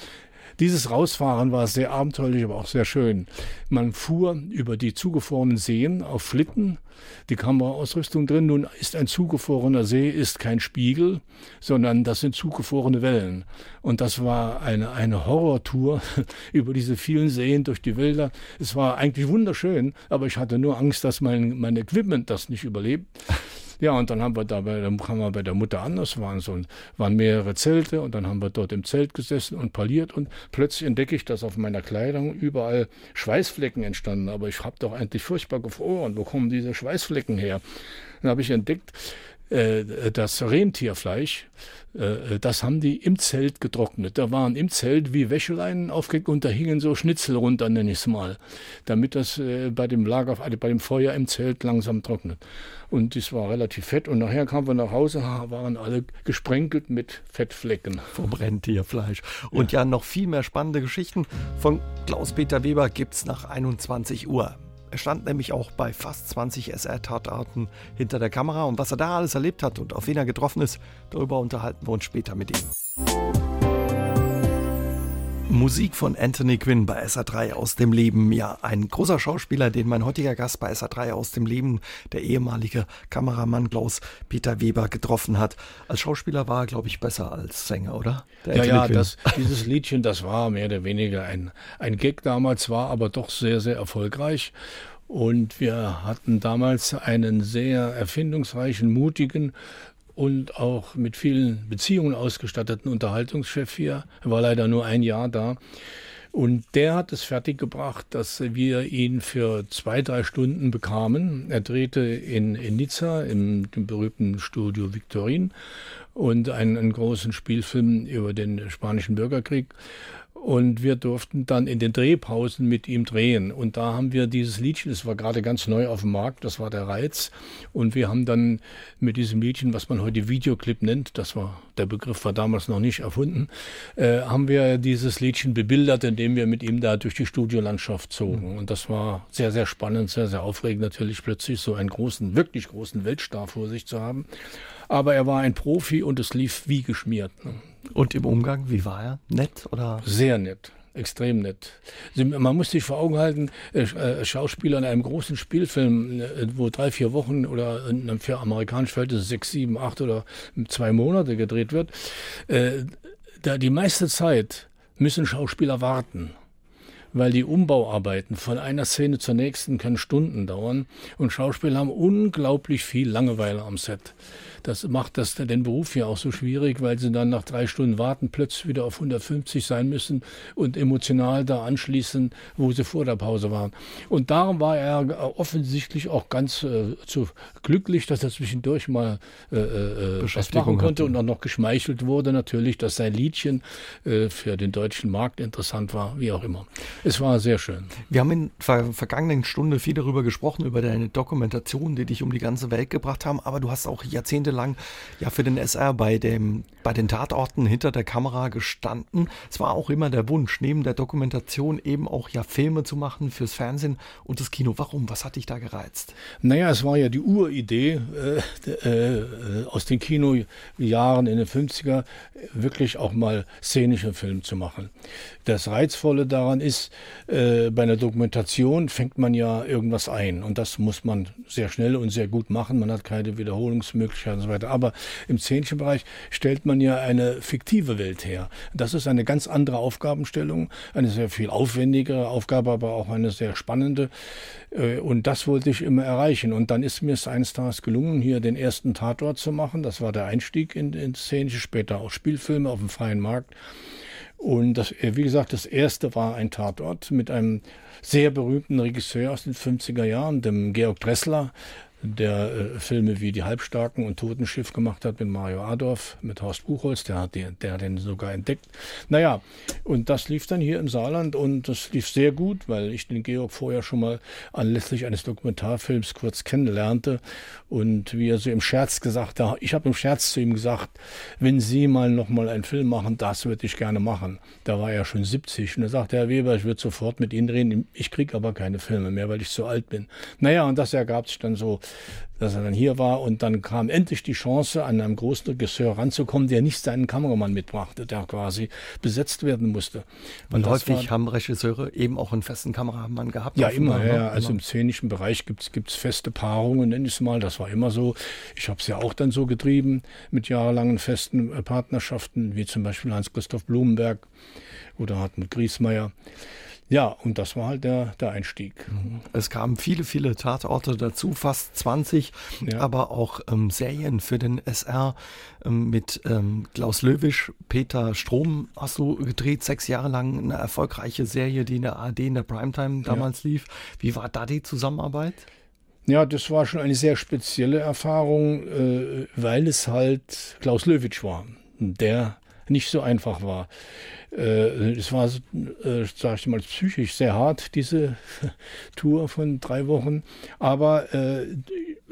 Dieses Rausfahren war sehr abenteuerlich, aber auch sehr schön. Man fuhr über die zugefrorenen Seen auf Flitten, die Kameraausrüstung drin. Nun ist ein zugefrorener See ist kein Spiegel, sondern das sind zugefrorene Wellen. Und das war eine, eine Horrortour über diese vielen Seen durch die Wälder. Es war eigentlich wunderschön, aber ich hatte nur Angst, dass mein, mein Equipment das nicht überlebt. Ja, und dann haben wir da bei, dann kamen wir bei der Mutter an, das waren so waren mehrere Zelte und dann haben wir dort im Zelt gesessen und parliert und plötzlich entdecke ich, dass auf meiner Kleidung überall Schweißflecken entstanden. Aber ich habe doch eigentlich furchtbar gefroren. Wo kommen diese Schweißflecken her? Dann habe ich entdeckt, äh, das Rentierfleisch, das haben die im Zelt getrocknet. Da waren im Zelt wie Wäscheleinen aufgehängt und da hingen so Schnitzel runter, nenne ich es mal, damit das äh, bei dem Lager, also bei dem Feuer im Zelt langsam trocknet. Und das war relativ fett. Und nachher kamen wir nach Hause, waren alle gesprenkelt mit Fettflecken. Vom Rentierfleisch. Und ja, ja noch viel mehr spannende Geschichten von Klaus-Peter Weber gibt es nach 21 Uhr. Er stand nämlich auch bei fast 20 SR-Tatarten hinter der Kamera und was er da alles erlebt hat und auf wen er getroffen ist, darüber unterhalten wir uns später mit ihm. Musik von Anthony Quinn bei SA3 aus dem Leben. Ja, ein großer Schauspieler, den mein heutiger Gast bei SA3 aus dem Leben, der ehemalige Kameramann Klaus Peter Weber, getroffen hat. Als Schauspieler war er, glaube ich, besser als Sänger, oder? Der ja, Anthony ja, das, dieses Liedchen, das war mehr oder weniger ein, ein Gag damals, war aber doch sehr, sehr erfolgreich. Und wir hatten damals einen sehr erfindungsreichen, mutigen und auch mit vielen Beziehungen ausgestatteten Unterhaltungschef hier. Er war leider nur ein Jahr da. Und der hat es fertiggebracht, dass wir ihn für zwei, drei Stunden bekamen. Er drehte in, in Nizza im, im berühmten Studio Victorin und einen, einen großen Spielfilm über den spanischen Bürgerkrieg. Und wir durften dann in den Drehpausen mit ihm drehen. Und da haben wir dieses Liedchen, das war gerade ganz neu auf dem Markt, das war der Reiz. Und wir haben dann mit diesem Liedchen, was man heute Videoclip nennt, das war, der Begriff war damals noch nicht erfunden, äh, haben wir dieses Liedchen bebildert, indem wir mit ihm da durch die Studiolandschaft zogen. Mhm. Und das war sehr, sehr spannend, sehr, sehr aufregend natürlich plötzlich so einen großen, wirklich großen Weltstar vor sich zu haben. Aber er war ein Profi und es lief wie geschmiert. Ne? Und im Umgang, wie war er? Nett oder? Sehr nett extrem nett. Man muss sich vor Augen halten, äh, äh, Schauspieler in einem großen Spielfilm, äh, wo drei, vier Wochen oder für amerikanische Verhältnisse sechs, sieben, acht oder zwei Monate gedreht wird, da die meiste Zeit müssen Schauspieler warten weil die Umbauarbeiten von einer Szene zur nächsten können Stunden dauern und Schauspieler haben unglaublich viel Langeweile am Set. Das macht das den Beruf ja auch so schwierig, weil sie dann nach drei Stunden warten plötzlich wieder auf 150 sein müssen und emotional da anschließen, wo sie vor der Pause waren. Und darum war er offensichtlich auch ganz äh, zu glücklich, dass er zwischendurch mal äh, äh, was machen konnte hatte. und auch noch geschmeichelt wurde natürlich, dass sein Liedchen äh, für den deutschen Markt interessant war, wie auch immer. Es war sehr schön. Wir haben in der vergangenen Stunde viel darüber gesprochen, über deine Dokumentation, die dich um die ganze Welt gebracht haben, aber du hast auch Jahrzehnte jahrzehntelang ja für den SR bei dem bei den Tatorten hinter der Kamera gestanden. Es war auch immer der Wunsch, neben der Dokumentation eben auch ja Filme zu machen fürs Fernsehen und das Kino. Warum? Was hat dich da gereizt? Naja, es war ja die Uridee äh, äh, aus den Kinojahren in den 50er, wirklich auch mal szenische Filme zu machen. Das Reizvolle daran ist, äh, bei einer Dokumentation fängt man ja irgendwas ein und das muss man sehr schnell und sehr gut machen. Man hat keine Wiederholungsmöglichkeiten und so weiter. Aber im Szenenbereich stellt man ja eine fiktive Welt her. Das ist eine ganz andere Aufgabenstellung, eine sehr viel aufwendigere Aufgabe, aber auch eine sehr spannende. Äh, und das wollte ich immer erreichen. Und dann ist mir es eines Tages gelungen, hier den ersten Tatort zu machen. Das war der Einstieg in, in Szenische, später auch Spielfilme auf dem freien Markt. Und das, äh, wie gesagt, das erste war ein Tatort mit einem sehr berühmten Regisseur aus den 50er Jahren, dem Georg Dressler, der äh, Filme wie Die Halbstarken und Totenschiff gemacht hat mit Mario Adorf, mit Horst Buchholz, der hat, den, der hat den sogar entdeckt. Naja, und das lief dann hier im Saarland und das lief sehr gut, weil ich den Georg vorher schon mal anlässlich eines Dokumentarfilms kurz kennenlernte und wie er so im Scherz gesagt hat, ich habe im Scherz zu ihm gesagt, wenn Sie mal nochmal einen Film machen, das würde ich gerne machen. Da war er schon 70 und er sagte, Herr Weber, ich würde sofort mit Ihnen reden, ich kriege aber keine Filme mehr, weil ich zu alt bin. Naja, und das ergab sich dann so dass er dann hier war und dann kam endlich die Chance, an einem großen Regisseur ranzukommen, der nicht seinen Kameramann mitbrachte, der quasi besetzt werden musste. Und, und häufig war, haben Regisseure eben auch einen festen Kameramann gehabt. Ja, immer, Mann, ja. Also im szenischen Bereich gibt es feste Paarungen, nenne ich es mal. Das war immer so. Ich habe es ja auch dann so getrieben mit jahrelangen festen äh, Partnerschaften, wie zum Beispiel Hans-Christoph Blumenberg oder Hartmut Griesmeier. Ja, und das war halt der, der Einstieg. Es kamen viele, viele Tatorte dazu, fast 20, ja. aber auch ähm, Serien für den SR ähm, mit ähm, Klaus Löwisch, Peter Strom hast du gedreht, sechs Jahre lang eine erfolgreiche Serie, die in der AD in der Primetime damals ja. lief. Wie war da die Zusammenarbeit? Ja, das war schon eine sehr spezielle Erfahrung, äh, weil es halt Klaus Löwitsch war, der nicht so einfach war. Äh, es war, äh, sage ich mal, psychisch sehr hart, diese Tour von drei Wochen. Aber äh,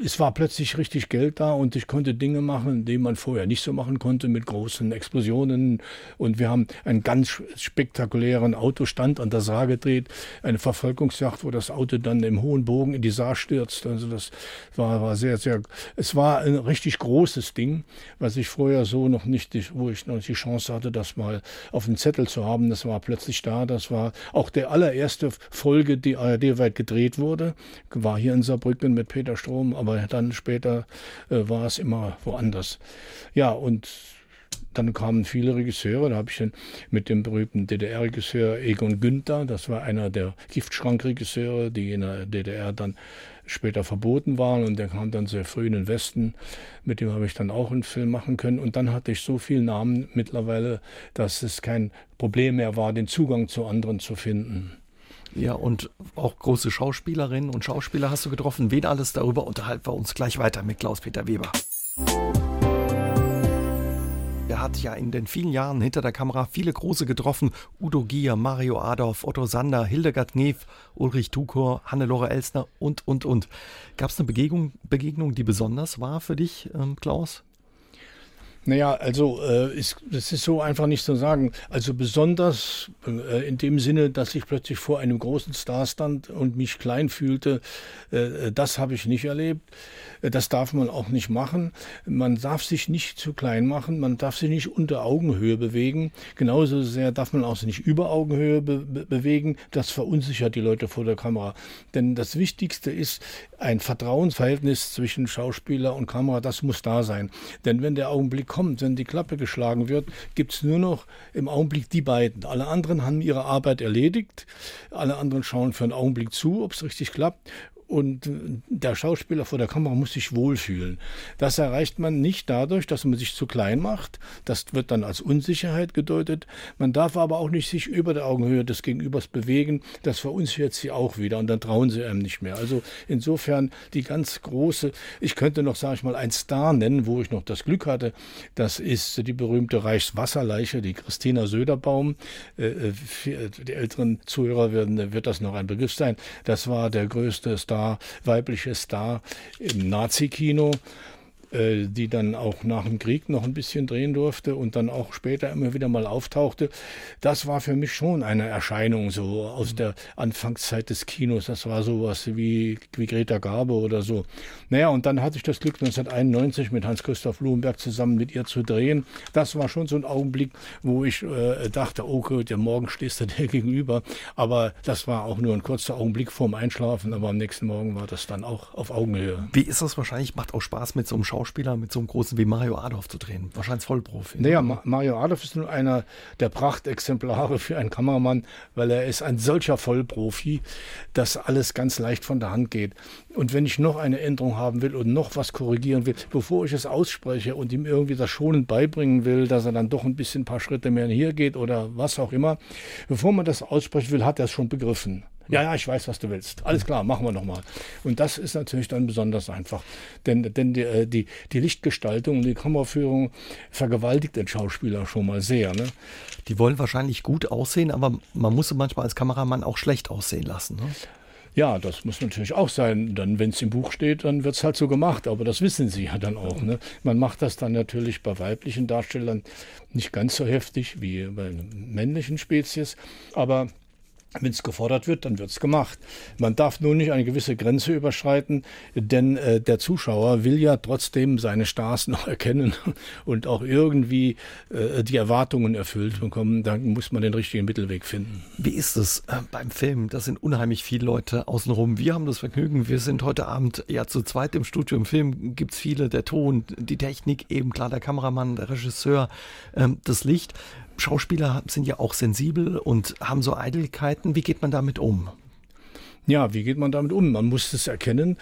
es war plötzlich richtig Geld da und ich konnte Dinge machen, die man vorher nicht so machen konnte, mit großen Explosionen. Und wir haben einen ganz spektakulären Autostand an der Saar gedreht, eine Verfolgungsjacht, wo das Auto dann im hohen Bogen in die Saar stürzt. Also das war, war sehr, sehr, es war ein richtig großes Ding, was ich vorher so noch nicht, wo ich noch nicht die Chance hatte, das mal auf dem Zettel zu haben. Das war plötzlich da. Das war auch der allererste Folge, die ARD-weit gedreht wurde, war hier in Saarbrücken mit Peter Strom, aber aber dann später äh, war es immer woanders. Ja, und dann kamen viele Regisseure, da habe ich mit dem berühmten DDR-Regisseur Egon Günther, das war einer der Giftschrank-Regisseure, die in der DDR dann später verboten waren und der kam dann sehr früh in den Westen, mit dem habe ich dann auch einen Film machen können und dann hatte ich so viele Namen mittlerweile, dass es kein Problem mehr war, den Zugang zu anderen zu finden. Ja, und auch große Schauspielerinnen und Schauspieler hast du getroffen. Wen alles darüber unterhalten wir uns gleich weiter mit Klaus-Peter Weber. Er hat ja in den vielen Jahren hinter der Kamera viele große getroffen. Udo Gier, Mario Adorf, Otto Sander, Hildegard Neff, Ulrich Tukor, Hannelore Elsner und, und, und. Gab es eine Begegnung, Begegnung, die besonders war für dich, ähm, Klaus? Naja, also äh, ist, das ist so einfach nicht zu sagen. Also besonders äh, in dem Sinne, dass ich plötzlich vor einem großen Star stand und mich klein fühlte, äh, das habe ich nicht erlebt. Äh, das darf man auch nicht machen. Man darf sich nicht zu klein machen, man darf sich nicht unter Augenhöhe bewegen. Genauso sehr darf man auch nicht über Augenhöhe be bewegen. Das verunsichert die Leute vor der Kamera. Denn das Wichtigste ist ein Vertrauensverhältnis zwischen Schauspieler und Kamera. Das muss da sein. Denn wenn der Augenblick kommt, wenn die Klappe geschlagen wird, gibt es nur noch im Augenblick die beiden. Alle anderen haben ihre Arbeit erledigt. Alle anderen schauen für einen Augenblick zu, ob es richtig klappt und der Schauspieler vor der Kamera muss sich wohlfühlen. Das erreicht man nicht dadurch, dass man sich zu klein macht. Das wird dann als Unsicherheit gedeutet. Man darf aber auch nicht sich über der Augenhöhe des Gegenübers bewegen. Das verunsichert sie auch wieder und dann trauen sie einem nicht mehr. Also insofern die ganz große, ich könnte noch, sage ich mal, ein Star nennen, wo ich noch das Glück hatte. Das ist die berühmte Reichswasserleiche, die Christina Söderbaum. Äh, äh, die älteren Zuhörer werden, wird das noch ein Begriff sein. Das war der größte Star Star, weibliche Star im Nazi-Kino. Äh, die dann auch nach dem Krieg noch ein bisschen drehen durfte und dann auch später immer wieder mal auftauchte. Das war für mich schon eine Erscheinung so aus der Anfangszeit des Kinos. Das war sowas wie, wie Greta Garbe oder so. Naja, und dann hatte ich das Glück 1991 mit Hans-Christoph Blumenberg zusammen mit ihr zu drehen. Das war schon so ein Augenblick, wo ich äh, dachte, oh Gott, ja, morgen stehst du dir gegenüber. Aber das war auch nur ein kurzer Augenblick vorm Einschlafen, aber am nächsten Morgen war das dann auch auf Augenhöhe. Wie ist das wahrscheinlich? Macht auch Spaß mit so einem Schauspieler Schauspieler mit so einem großen wie Mario Adolf zu drehen. Wahrscheinlich Vollprofi. Naja, Ma Mario Adolf ist nur einer der Prachtexemplare für einen Kameramann, weil er ist ein solcher Vollprofi, dass alles ganz leicht von der Hand geht. Und wenn ich noch eine Änderung haben will und noch was korrigieren will, bevor ich es ausspreche und ihm irgendwie das schonend beibringen will, dass er dann doch ein bisschen ein paar Schritte mehr hier geht oder was auch immer, bevor man das aussprechen will, hat er es schon begriffen. Ja, ja, ich weiß, was du willst. Alles klar, machen wir nochmal. Und das ist natürlich dann besonders einfach. Denn, denn die, äh, die, die Lichtgestaltung und die Kameraführung vergewaltigt den Schauspieler schon mal sehr. Ne? Die wollen wahrscheinlich gut aussehen, aber man muss sie manchmal als Kameramann auch schlecht aussehen lassen. Ne? Ja, das muss natürlich auch sein. Dann, wenn es im Buch steht, dann wird es halt so gemacht. Aber das wissen Sie ja dann auch. Ne? Man macht das dann natürlich bei weiblichen Darstellern nicht ganz so heftig wie bei männlichen Spezies. Aber wenn es gefordert wird, dann wird es gemacht. Man darf nur nicht eine gewisse Grenze überschreiten, denn äh, der Zuschauer will ja trotzdem seine Stars noch erkennen und auch irgendwie äh, die Erwartungen erfüllt bekommen. Da muss man den richtigen Mittelweg finden. Wie ist es äh, beim Film? Da sind unheimlich viele Leute außenrum. Wir haben das Vergnügen, wir sind heute Abend ja zu zweit im Studio. Im Film gibt es viele, der Ton, die Technik, eben klar der Kameramann, der Regisseur, ähm, das Licht. Schauspieler sind ja auch sensibel und haben so Eitelkeiten. Wie geht man damit um? Ja, wie geht man damit um? Man muss es erkennen.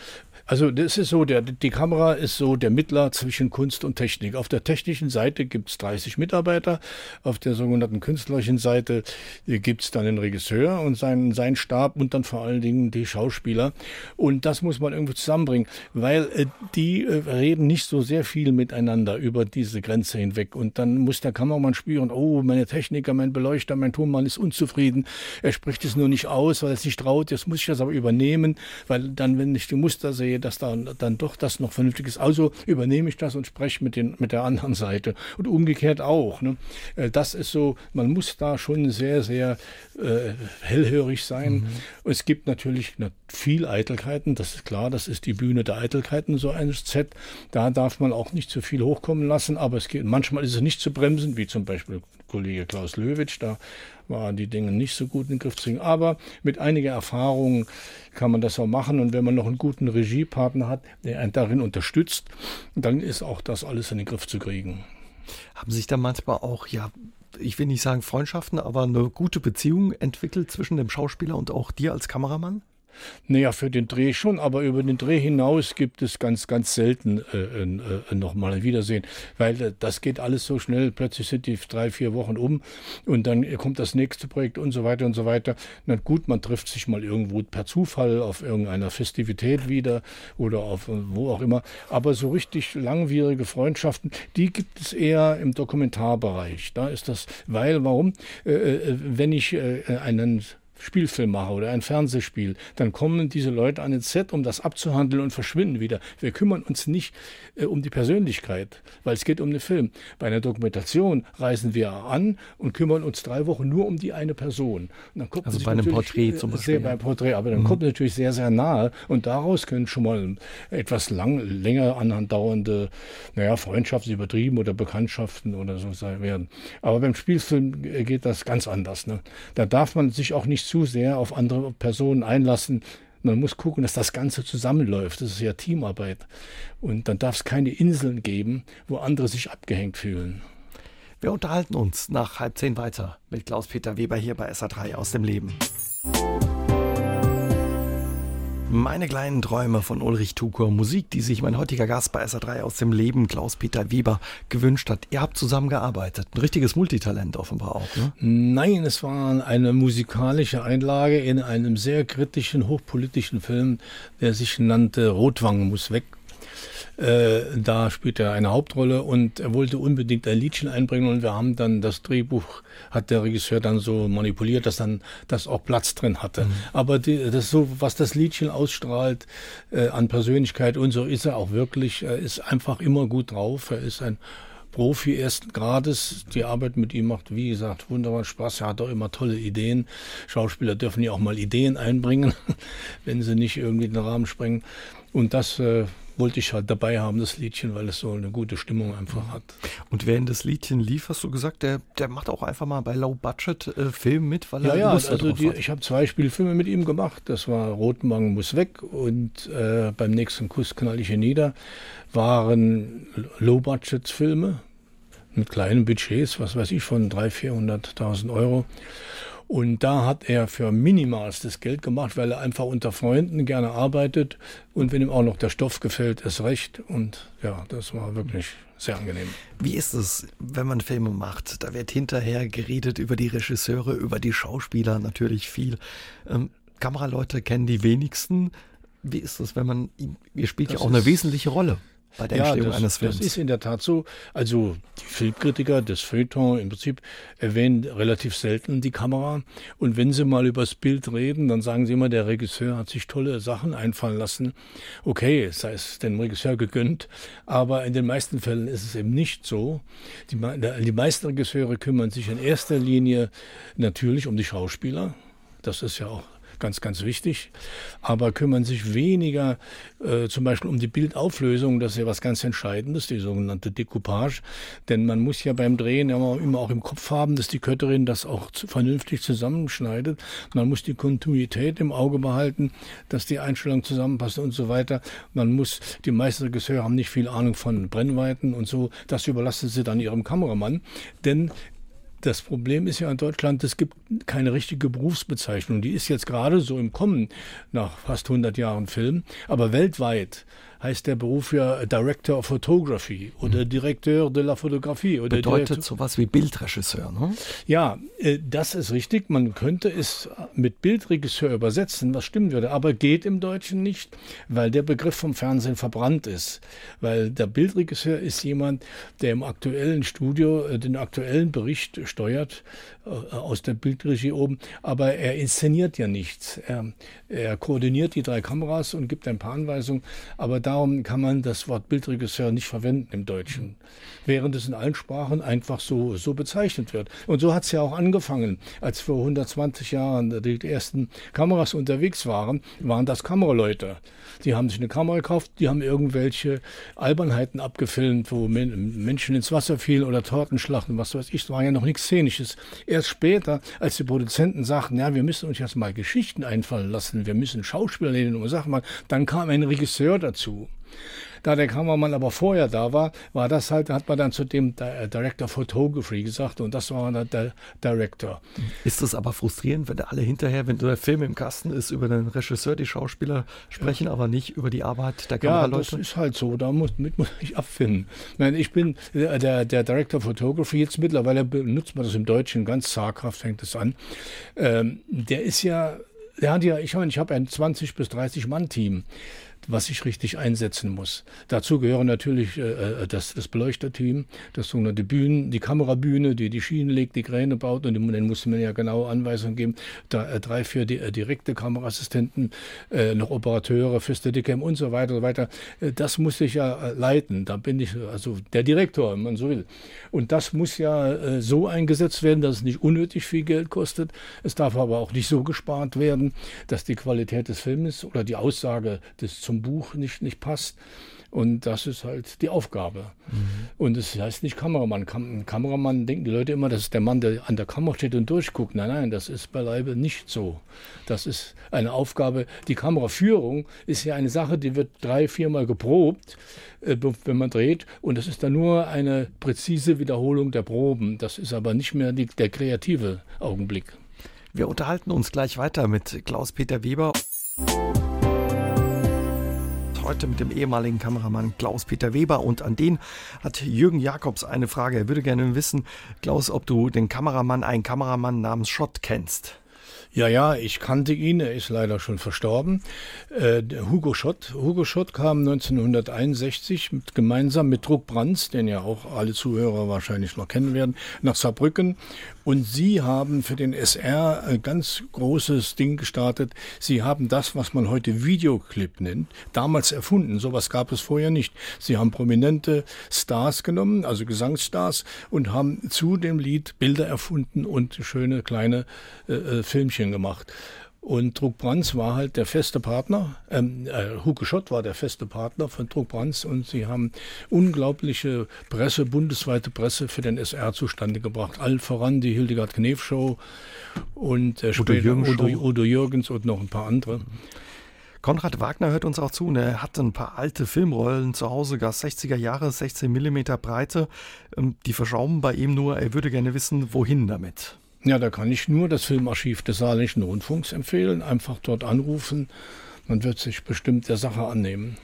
Also das ist so, der, die Kamera ist so der Mittler zwischen Kunst und Technik. Auf der technischen Seite gibt es 30 Mitarbeiter, auf der sogenannten künstlerischen Seite gibt es dann den Regisseur und seinen, seinen Stab und dann vor allen Dingen die Schauspieler. Und das muss man irgendwo zusammenbringen, weil äh, die äh, reden nicht so sehr viel miteinander über diese Grenze hinweg. Und dann muss der Kameramann spüren, oh, meine Techniker, mein Beleuchter, mein Tonmann ist unzufrieden. Er spricht es nur nicht aus, weil er es nicht traut. Jetzt muss ich das aber übernehmen, weil dann, wenn ich die Muster sehe, dass da dann doch das noch vernünftig ist. Also übernehme ich das und spreche mit, den, mit der anderen Seite. Und umgekehrt auch. Ne? Äh, das ist so, man muss da schon sehr, sehr äh, hellhörig sein. Mhm. Es gibt natürlich viel Eitelkeiten, das ist klar, das ist die Bühne der Eitelkeiten, so ein Set. Da darf man auch nicht zu viel hochkommen lassen, aber es geht, manchmal ist es nicht zu bremsen, wie zum Beispiel Kollege Klaus Löwitsch, da waren die Dinge nicht so gut in den Griff zu kriegen. Aber mit einiger Erfahrung kann man das auch machen. Und wenn man noch einen guten Regiepartner hat, der einen darin unterstützt, dann ist auch das alles in den Griff zu kriegen. Haben sich da manchmal auch, ja, ich will nicht sagen Freundschaften, aber eine gute Beziehung entwickelt zwischen dem Schauspieler und auch dir als Kameramann? Naja, für den Dreh schon, aber über den Dreh hinaus gibt es ganz, ganz selten äh, äh, nochmal ein Wiedersehen, weil äh, das geht alles so schnell. Plötzlich sind die drei, vier Wochen um und dann kommt das nächste Projekt und so weiter und so weiter. Na gut, man trifft sich mal irgendwo per Zufall auf irgendeiner Festivität wieder oder auf äh, wo auch immer. Aber so richtig langwierige Freundschaften, die gibt es eher im Dokumentarbereich. Da ist das, weil, warum? Äh, äh wenn ich einen Spielfilm mache oder ein Fernsehspiel, dann kommen diese Leute an den Set, um das abzuhandeln und verschwinden wieder. Wir kümmern uns nicht äh, um die Persönlichkeit, weil es geht um den Film. Bei einer Dokumentation reisen wir an und kümmern uns drei Wochen nur um die eine Person. also bei einem Porträt zum Beispiel. Sehr, beim Porträt, aber dann mhm. kommt natürlich sehr, sehr nahe und daraus können schon mal etwas lang, länger andauernde, naja, Freundschaften übertrieben oder Bekanntschaften oder so werden. Aber beim Spielfilm geht das ganz anders. Ne? Da darf man sich auch nicht zu sehr auf andere Personen einlassen. Man muss gucken, dass das Ganze zusammenläuft. Das ist ja Teamarbeit. Und dann darf es keine Inseln geben, wo andere sich abgehängt fühlen. Wir unterhalten uns nach halb zehn weiter mit Klaus-Peter Weber hier bei SA3 aus dem Leben. Meine kleinen Träume von Ulrich Tukur. Musik, die sich mein heutiger Gast bei SA3 aus dem Leben, Klaus-Peter Weber, gewünscht hat. Ihr habt zusammengearbeitet. Ein richtiges Multitalent offenbar auch, ne? Nein, es war eine musikalische Einlage in einem sehr kritischen, hochpolitischen Film, der sich nannte Rotwang muss weg. Äh, da spielt er eine Hauptrolle und er wollte unbedingt ein Liedchen einbringen und wir haben dann das Drehbuch, hat der Regisseur dann so manipuliert, dass dann das auch Platz drin hatte. Mhm. Aber die, das so, was das Liedchen ausstrahlt äh, an Persönlichkeit und so ist er auch wirklich. Er ist einfach immer gut drauf. Er ist ein Profi ersten Grades. Die Arbeit mit ihm macht, wie gesagt, wunderbar Spaß. Er hat auch immer tolle Ideen. Schauspieler dürfen ja auch mal Ideen einbringen, wenn sie nicht irgendwie den Rahmen sprengen. Und das äh, wollte ich halt dabei haben, das Liedchen, weil es so eine gute Stimmung einfach hat. Und während das Liedchen lief, hast du gesagt, der, der macht auch einfach mal bei Low-Budget-Filmen äh, mit, weil ja, er ja, Lust also die, ich habe zwei Spielfilme mit ihm gemacht. Das war Rotenwagen muss weg und äh, beim nächsten Kuss knall ich ihn nieder waren Low-Budget-Filme mit kleinen Budgets, was weiß ich, von 300.000, 400.000 Euro. Und da hat er für minimalstes Geld gemacht, weil er einfach unter Freunden gerne arbeitet und wenn ihm auch noch der Stoff gefällt, ist recht. Und ja, das war wirklich sehr angenehm. Wie ist es, wenn man Filme macht? Da wird hinterher geredet über die Regisseure, über die Schauspieler natürlich viel. Ähm, Kameraleute kennen die wenigsten. Wie ist es, wenn man, ihr spielt das ja auch eine wesentliche Rolle bei der ja, Entstehung das, eines Films. Das ist in der Tat so. Also die Filmkritiker, das Feuilleton im Prinzip erwähnen relativ selten die Kamera. Und wenn sie mal über das Bild reden, dann sagen sie immer, der Regisseur hat sich tolle Sachen einfallen lassen. Okay, sei es dem Regisseur gegönnt. Aber in den meisten Fällen ist es eben nicht so. Die, die meisten Regisseure kümmern sich in erster Linie natürlich um die Schauspieler Das ist ja auch ganz, ganz wichtig, aber kümmern sich weniger äh, zum Beispiel um die Bildauflösung, das ist ja was ganz Entscheidendes, die sogenannte Decoupage, denn man muss ja beim Drehen immer, auch im Kopf haben, dass die Kötterin das auch zu, vernünftig zusammenschneidet. Man muss die Kontinuität im Auge behalten, dass die Einstellung zusammenpasst und so weiter. Man muss, die meisten Regisseure haben nicht viel Ahnung von Brennweiten und so, das überlassen sie dann ihrem Kameramann, denn das Problem ist ja in Deutschland, es gibt keine richtige Berufsbezeichnung. Die ist jetzt gerade so im Kommen nach fast 100 Jahren Film. Aber weltweit heißt der Beruf ja Director of Photography oder mhm. Directeur de la Photographie. Oder Bedeutet Direktor sowas wie Bildregisseur, ne? Ja, äh, das ist richtig. Man könnte es mit Bildregisseur übersetzen, was stimmen würde, aber geht im Deutschen nicht, weil der Begriff vom Fernsehen verbrannt ist. Weil der Bildregisseur ist jemand, der im aktuellen Studio äh, den aktuellen Bericht steuert, äh, aus der Bildregie oben, aber er inszeniert ja nichts. Er, er koordiniert die drei Kameras und gibt ein paar Anweisungen, aber darum kann man das Wort Bildregisseur nicht verwenden im Deutschen, während es in allen Sprachen einfach so, so bezeichnet wird. Und so hat es ja auch angefangen. Als vor 120 Jahren die ersten Kameras unterwegs waren, waren das Kameraleute. Die haben sich eine Kamera gekauft, die haben irgendwelche Albernheiten abgefilmt, wo Menschen ins Wasser fielen oder Tortenschlachten, was weiß ich. Es war ja noch nichts Szenisches. Erst später, als die Produzenten sagten, ja, wir müssen uns jetzt mal Geschichten einfallen lassen, wir müssen Schauspieler nehmen und sag mal, dann kam ein Regisseur dazu. Da der Kameramann aber vorher da war, war das halt, hat man dann zu dem äh, Director Photography gesagt und das war dann der Director. Ist das aber frustrierend, wenn alle hinterher, wenn der Film im Kasten ist, über den Regisseur, die Schauspieler sprechen, ja. aber nicht über die Arbeit der Kameraleute? Ja, das ist halt so, da muss, mit muss ich abfinden. Ich bin äh, der, der Director Photography, jetzt mittlerweile benutzt man das im Deutschen ganz zaghaft, fängt es an. Ähm, der ist ja der hat ja, ich meine, ich habe ein 20 bis 30 Mann Team was ich richtig einsetzen muss. Dazu gehören natürlich äh, äh, das, das Beleuchterteam, das sogenannte Bühnen, die Kamerabühne, die die Schienen legt, die Kräne baut und dann musste man ja genaue Anweisungen geben. Da, äh, drei, vier di äh, direkte Kameraassistenten, äh, noch Operateure für Steadicam und so weiter und so weiter. Äh, das muss ich ja leiten. Da bin ich also der Direktor, wenn man so will. Und das muss ja so eingesetzt werden, dass es nicht unnötig viel Geld kostet. Es darf aber auch nicht so gespart werden, dass die Qualität des Films oder die Aussage des zum Buch nicht, nicht passt. Und das ist halt die Aufgabe. Mhm. Und es das heißt nicht Kameramann. Kam Kameramann denken die Leute immer, das ist der Mann, der an der Kamera steht und durchguckt. Nein, nein, das ist beileibe nicht so. Das ist eine Aufgabe. Die Kameraführung ist ja eine Sache, die wird drei, viermal geprobt, äh, wenn man dreht. Und das ist dann nur eine präzise Wiederholung der Proben. Das ist aber nicht mehr die, der kreative Augenblick. Wir unterhalten uns gleich weiter mit Klaus-Peter Weber heute mit dem ehemaligen Kameramann Klaus-Peter Weber und an den hat Jürgen Jakobs eine Frage. Er würde gerne wissen, Klaus, ob du den Kameramann, einen Kameramann namens Schott kennst. Ja, ja, ich kannte ihn, er ist leider schon verstorben. Äh, Hugo Schott. Hugo Schott kam 1961 mit, gemeinsam mit Druck Brands, den ja auch alle Zuhörer wahrscheinlich noch kennen werden, nach Saarbrücken. Und sie haben für den SR ein ganz großes Ding gestartet. Sie haben das, was man heute Videoclip nennt, damals erfunden. Sowas gab es vorher nicht. Sie haben prominente Stars genommen, also Gesangsstars, und haben zu dem Lied Bilder erfunden und schöne kleine äh, äh Filmchen gemacht. Und Druck Brands war halt der feste Partner, ähm, äh, Hugo Schott war der feste Partner von Druck Brands und sie haben unglaubliche Presse, bundesweite Presse für den SR zustande gebracht. Allen voran die Hildegard Knef Show und äh, Udo, Jürgens Udo, Udo, Jürgens und noch ein paar andere. Konrad Wagner hört uns auch zu. Ne? Er hat ein paar alte Filmrollen zu Hause, Gas 60er Jahre, 16 mm Breite. Ähm, die verschrauben bei ihm nur. Er würde gerne wissen, wohin damit. Ja, da kann ich nur das Filmarchiv des Saarländischen Rundfunks empfehlen. Einfach dort anrufen. Man wird sich bestimmt der Sache annehmen.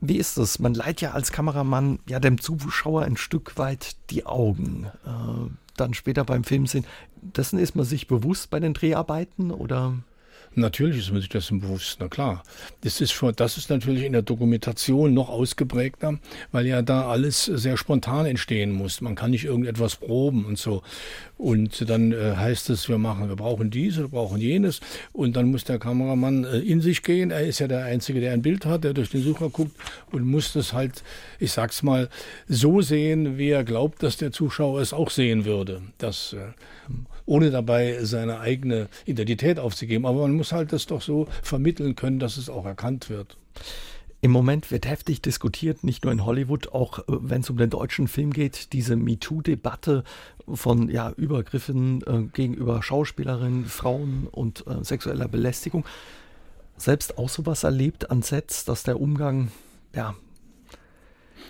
Wie ist es? Man leiht ja als Kameramann ja dem Zuschauer ein Stück weit die Augen. Äh, dann später beim Filmsehen. Dessen ist man sich bewusst bei den Dreharbeiten oder? Natürlich ist man sich dessen bewusst, na klar. Das ist, schon, das ist natürlich in der Dokumentation noch ausgeprägter, weil ja da alles sehr spontan entstehen muss. Man kann nicht irgendetwas proben und so. Und dann äh, heißt es, wir machen, wir brauchen dies, wir brauchen jenes. Und dann muss der Kameramann äh, in sich gehen. Er ist ja der Einzige, der ein Bild hat, der durch den Sucher guckt und muss das halt, ich sag's mal, so sehen, wie er glaubt, dass der Zuschauer es auch sehen würde. Das, äh, ohne dabei seine eigene Identität aufzugeben. Aber man muss halt das doch so vermitteln können, dass es auch erkannt wird. Im Moment wird heftig diskutiert, nicht nur in Hollywood, auch äh, wenn es um den deutschen Film geht, diese MeToo-Debatte von ja, Übergriffen äh, gegenüber Schauspielerinnen, Frauen und äh, sexueller Belästigung. Selbst auch sowas erlebt an Sets, dass der Umgang, ja.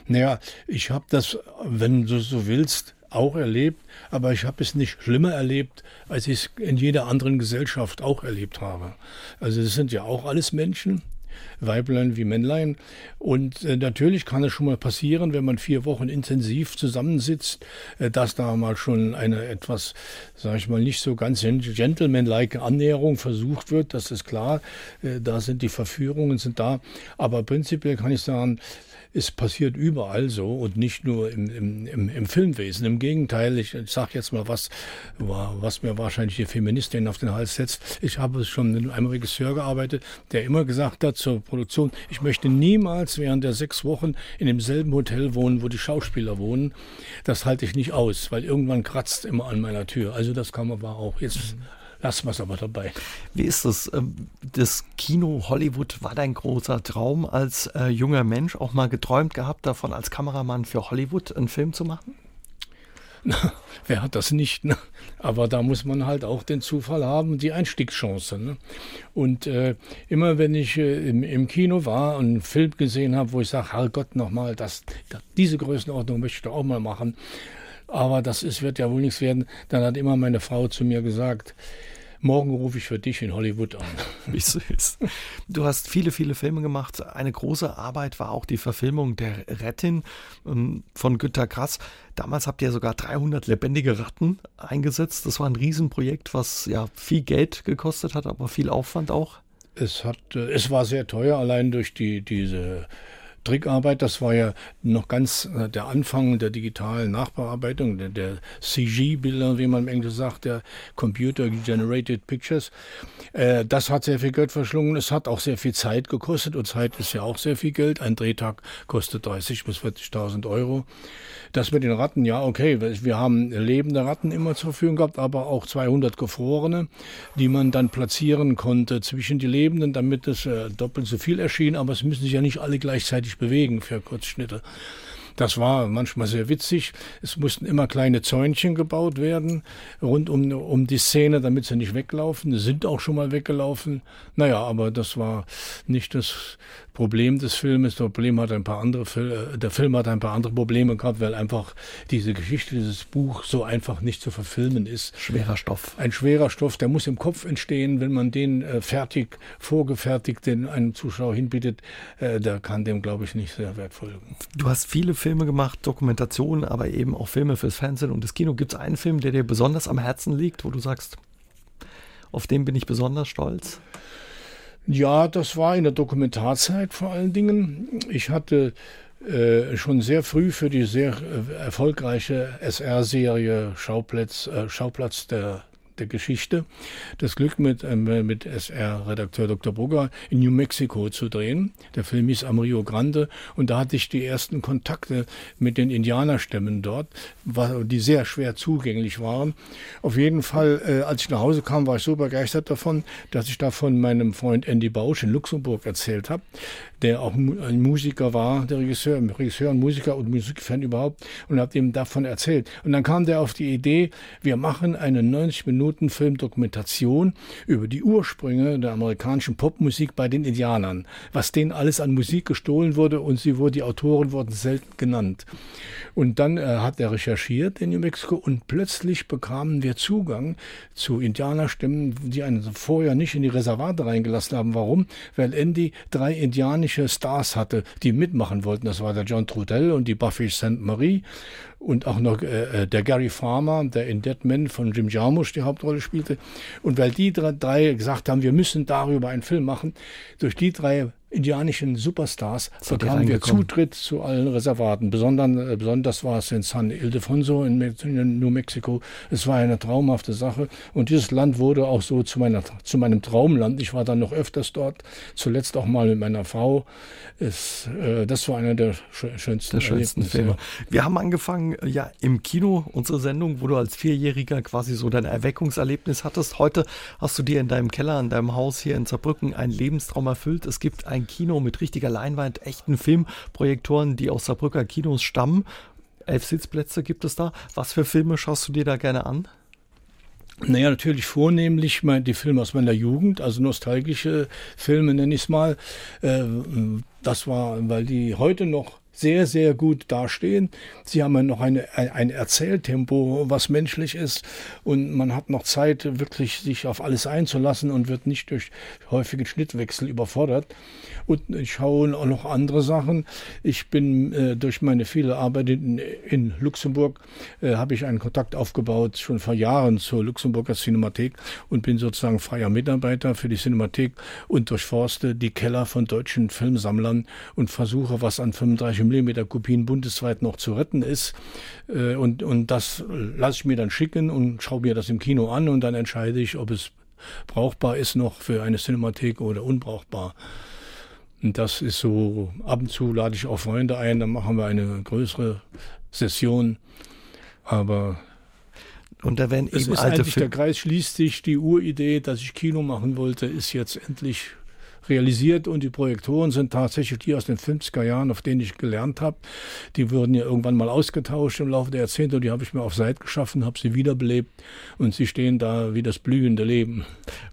Naja, ich habe das, wenn du so willst, auch erlebt, aber ich habe es nicht schlimmer erlebt, als ich es in jeder anderen Gesellschaft auch erlebt habe. Also es sind ja auch alles Menschen, Weiblein wie Männlein. Und äh, natürlich kann es schon mal passieren, wenn man vier Wochen intensiv zusammensitzt, äh, dass da mal schon eine etwas, sage ich mal, nicht so ganz gentlemanlike Annäherung versucht wird. Das ist klar. Äh, da sind die Verführungen sind da. Aber prinzipiell kann ich sagen, es passiert überall so und nicht nur im, im, im, im Filmwesen. Im Gegenteil, ich, ich sage jetzt mal was, was mir wahrscheinlich die Feministin auf den Hals setzt. Ich habe schon mit einem Regisseur gearbeitet, der immer gesagt hat zur Produktion, ich möchte niemals während der sechs Wochen in demselben Hotel wohnen, wo die Schauspieler wohnen. Das halte ich nicht aus, weil irgendwann kratzt immer an meiner Tür. Also das kann man aber auch. Jetzt lassen wir es aber dabei. Wie ist das? Ähm, das Kino Hollywood war dein großer Traum als äh, junger Mensch, auch mal geträumt gehabt davon, als Kameramann für Hollywood einen Film zu machen? Na, wer hat das nicht? Ne? Aber da muss man halt auch den Zufall haben, die Einstiegschance. Ne? Und äh, immer wenn ich äh, im, im, Kino war und einen Film gesehen habe, wo ich sage, Herrgott, nochmal, das, das, diese Größenordnung möchte ich doch auch mal machen, aber das ist, wird ja wohl nichts werden. Dann hat immer meine Frau zu mir gesagt, morgen rufe ich für dich in Hollywood an. Wie süß. Du hast viele, viele Filme gemacht. Eine große Arbeit war auch die Verfilmung der Rettin ähm, von Günter Grass. Damals habt ihr sogar 300 lebendige Ratten eingesetzt. Das war ein Riesenprojekt, was ja viel Geld gekostet hat, aber viel Aufwand auch. Es hat, äh, es war sehr teuer, allein durch die, diese Trickarbeit, das war ja noch ganz äh, der Anfang der digitalen Nachbearbeitung, der, der CG-Bilder, wie man im Englischen sagt, der Computer Generated Pictures. Äh, das hat sehr viel Geld verschlungen. Es hat auch sehr viel Zeit gekostet und Zeit ist ja auch sehr viel Geld. Ein Drehtag kostet 30 bis 40.000 Euro. Das mit den Ratten, ja, okay. Wir haben lebende Ratten immer zur Verfügung gehabt, aber auch 200 gefrorene, die man dann platzieren konnte zwischen die Lebenden, damit es äh, doppelt so viel erschien. Aber es müssen sich ja nicht alle gleichzeitig bewegen für Kurzschnitte. Das war manchmal sehr witzig. Es mussten immer kleine Zäunchen gebaut werden rund um, um die Szene, damit sie nicht weglaufen. Sie sind auch schon mal weggelaufen. Naja, aber das war nicht das Problem des Filmes. Das Problem hat ein paar andere äh, der Film hat ein paar andere Probleme gehabt, weil einfach diese Geschichte, dieses Buch so einfach nicht zu verfilmen ist. Schwerer Stoff. Ein schwerer Stoff, der muss im Kopf entstehen. Wenn man den äh, fertig, vorgefertigt den einem Zuschauer hinbietet, äh, der kann dem, glaube ich, nicht sehr wert folgen. Du hast viele Filme gemacht, Dokumentationen, aber eben auch Filme fürs Fernsehen und das Kino. Gibt es einen Film, der dir besonders am Herzen liegt, wo du sagst, auf den bin ich besonders stolz? Ja, das war in der Dokumentarzeit vor allen Dingen. Ich hatte äh, schon sehr früh für die sehr äh, erfolgreiche SR-Serie Schauplatz, äh, Schauplatz der der Geschichte das Glück mit, äh, mit SR-Redakteur Dr. Brugger in New Mexico zu drehen. Der Film hieß Am Rio Grande und da hatte ich die ersten Kontakte mit den Indianerstämmen dort, die sehr schwer zugänglich waren. Auf jeden Fall, äh, als ich nach Hause kam, war ich so begeistert davon, dass ich da von meinem Freund Andy Bausch in Luxemburg erzählt habe, der auch ein Musiker war, der Regisseur, Regisseur und Musiker und Musikfan überhaupt und habe ihm davon erzählt. Und dann kam der auf die Idee, wir machen eine 90 Minuten Minuten Filmdokumentation über die Ursprünge der amerikanischen Popmusik bei den Indianern, was denen alles an Musik gestohlen wurde und sie wurde, die Autoren wurden selten genannt. Und dann äh, hat er recherchiert in New Mexico und plötzlich bekamen wir Zugang zu Indianerstimmen, die einen vorher nicht in die Reservate reingelassen haben. Warum? Weil Andy drei indianische Stars hatte, die mitmachen wollten. Das war der John Trudell und die Buffy St. Marie und auch noch äh, äh, der Gary Farmer, der in Dead Man von Jim Jarmusch die Haupt Hauptrolle spielte. Und weil die drei gesagt haben, wir müssen darüber einen Film machen, durch die drei indianischen Superstars so bekamen wir Zutritt zu allen Reservaten. Besonders, äh, besonders war es in San Ildefonso in, in, New Mexico. Es war eine traumhafte Sache. Und dieses Land wurde auch so zu, meiner, zu meinem Traumland. Ich war dann noch öfters dort, zuletzt auch mal mit meiner Frau. Es, äh, das war einer der schönsten, der schönsten Filme. Wir haben angefangen, äh, ja, im Kino, unsere Sendung, wo du als Vierjähriger quasi so dein Erweckungserlebnis hattest. Heute hast du dir in deinem Keller, in deinem Haus hier in Saarbrücken einen Lebenstraum erfüllt. Es gibt ein Kino mit richtiger Leinwand, echten Filmprojektoren, die aus Saarbrücker Kinos stammen. Elf Sitzplätze gibt es da. Was für Filme schaust du dir da gerne an? Naja, natürlich vornehmlich die Filme aus meiner Jugend, also nostalgische Filme nenne ich es mal. Äh, das war, weil die heute noch sehr, sehr gut dastehen. Sie haben noch eine, ein Erzähltempo, was menschlich ist. Und man hat noch Zeit, wirklich sich auf alles einzulassen und wird nicht durch häufige Schnittwechsel überfordert. Und ich schaue auch noch andere Sachen. Ich bin äh, durch meine viele Arbeit in, in Luxemburg, äh, habe ich einen Kontakt aufgebaut, schon vor Jahren zur Luxemburger Cinemathek und bin sozusagen freier Mitarbeiter für die Cinemathek und durchforste die Keller von deutschen Filmsammlern und versuche, was an 35 mm Kopien bundesweit noch zu retten ist. Äh, und, und das lasse ich mir dann schicken und schaue mir das im Kino an und dann entscheide ich, ob es brauchbar ist noch für eine Cinemathek oder unbrauchbar. Und das ist so, ab und zu lade ich auch Freunde ein, dann machen wir eine größere Session. Aber und da werden eben es ist alte eigentlich, der Kreis schließt sich, die Uridee, dass ich Kino machen wollte, ist jetzt endlich realisiert und die Projektoren sind tatsächlich die aus den 50er Jahren, auf denen ich gelernt habe. Die wurden ja irgendwann mal ausgetauscht im Laufe der Jahrzehnte und die habe ich mir auf Seite geschaffen, habe sie wiederbelebt und sie stehen da wie das blühende Leben.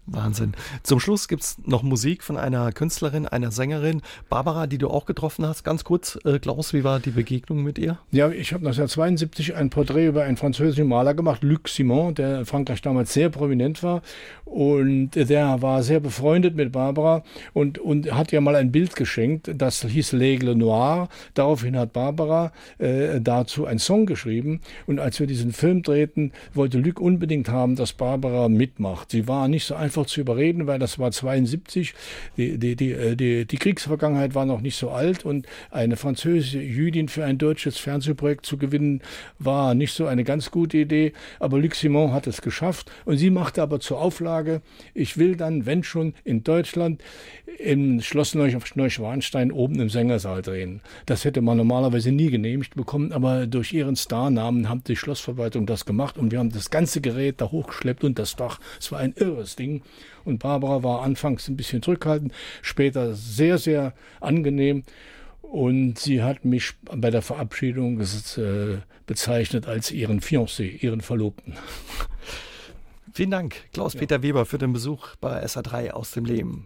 Wahnsinn. Zum Schluss gibt es noch Musik von einer Künstlerin, einer Sängerin, Barbara, die du auch getroffen hast. Ganz kurz, äh, Klaus, wie war die Begegnung mit ihr? Ja, ich habe 1972 ein Porträt über einen französischen Maler gemacht, Luc Simon, der in Frankreich damals sehr prominent war. Und der war sehr befreundet mit Barbara und, und hat ja mal ein Bild geschenkt, das hieß L'Aigle Noir. Daraufhin hat Barbara äh, dazu einen Song geschrieben. Und als wir diesen Film drehten, wollte Luc unbedingt haben, dass Barbara mitmacht. Sie war nicht so einfach zu überreden, weil das war 72. Die, die, die, äh, die, die Kriegsvergangenheit war noch nicht so alt und eine französische Jüdin für ein deutsches Fernsehprojekt zu gewinnen, war nicht so eine ganz gute Idee. Aber Luc Simon hat es geschafft und sie machte aber zur Auflage, ich will dann, wenn schon, in Deutschland im Schloss Neuschwanstein oben im Sängersaal drehen. Das hätte man normalerweise nie genehmigt bekommen, aber durch ihren Starnamen hat die Schlossverwaltung das gemacht und wir haben das ganze Gerät da hochgeschleppt und das Dach. Es war ein irres Ding. Und Barbara war anfangs ein bisschen zurückhaltend, später sehr, sehr angenehm. Und sie hat mich bei der Verabschiedung äh, bezeichnet als ihren Fiancé, ihren Verlobten. Vielen Dank, Klaus-Peter ja. Weber, für den Besuch bei SR3 aus dem Leben.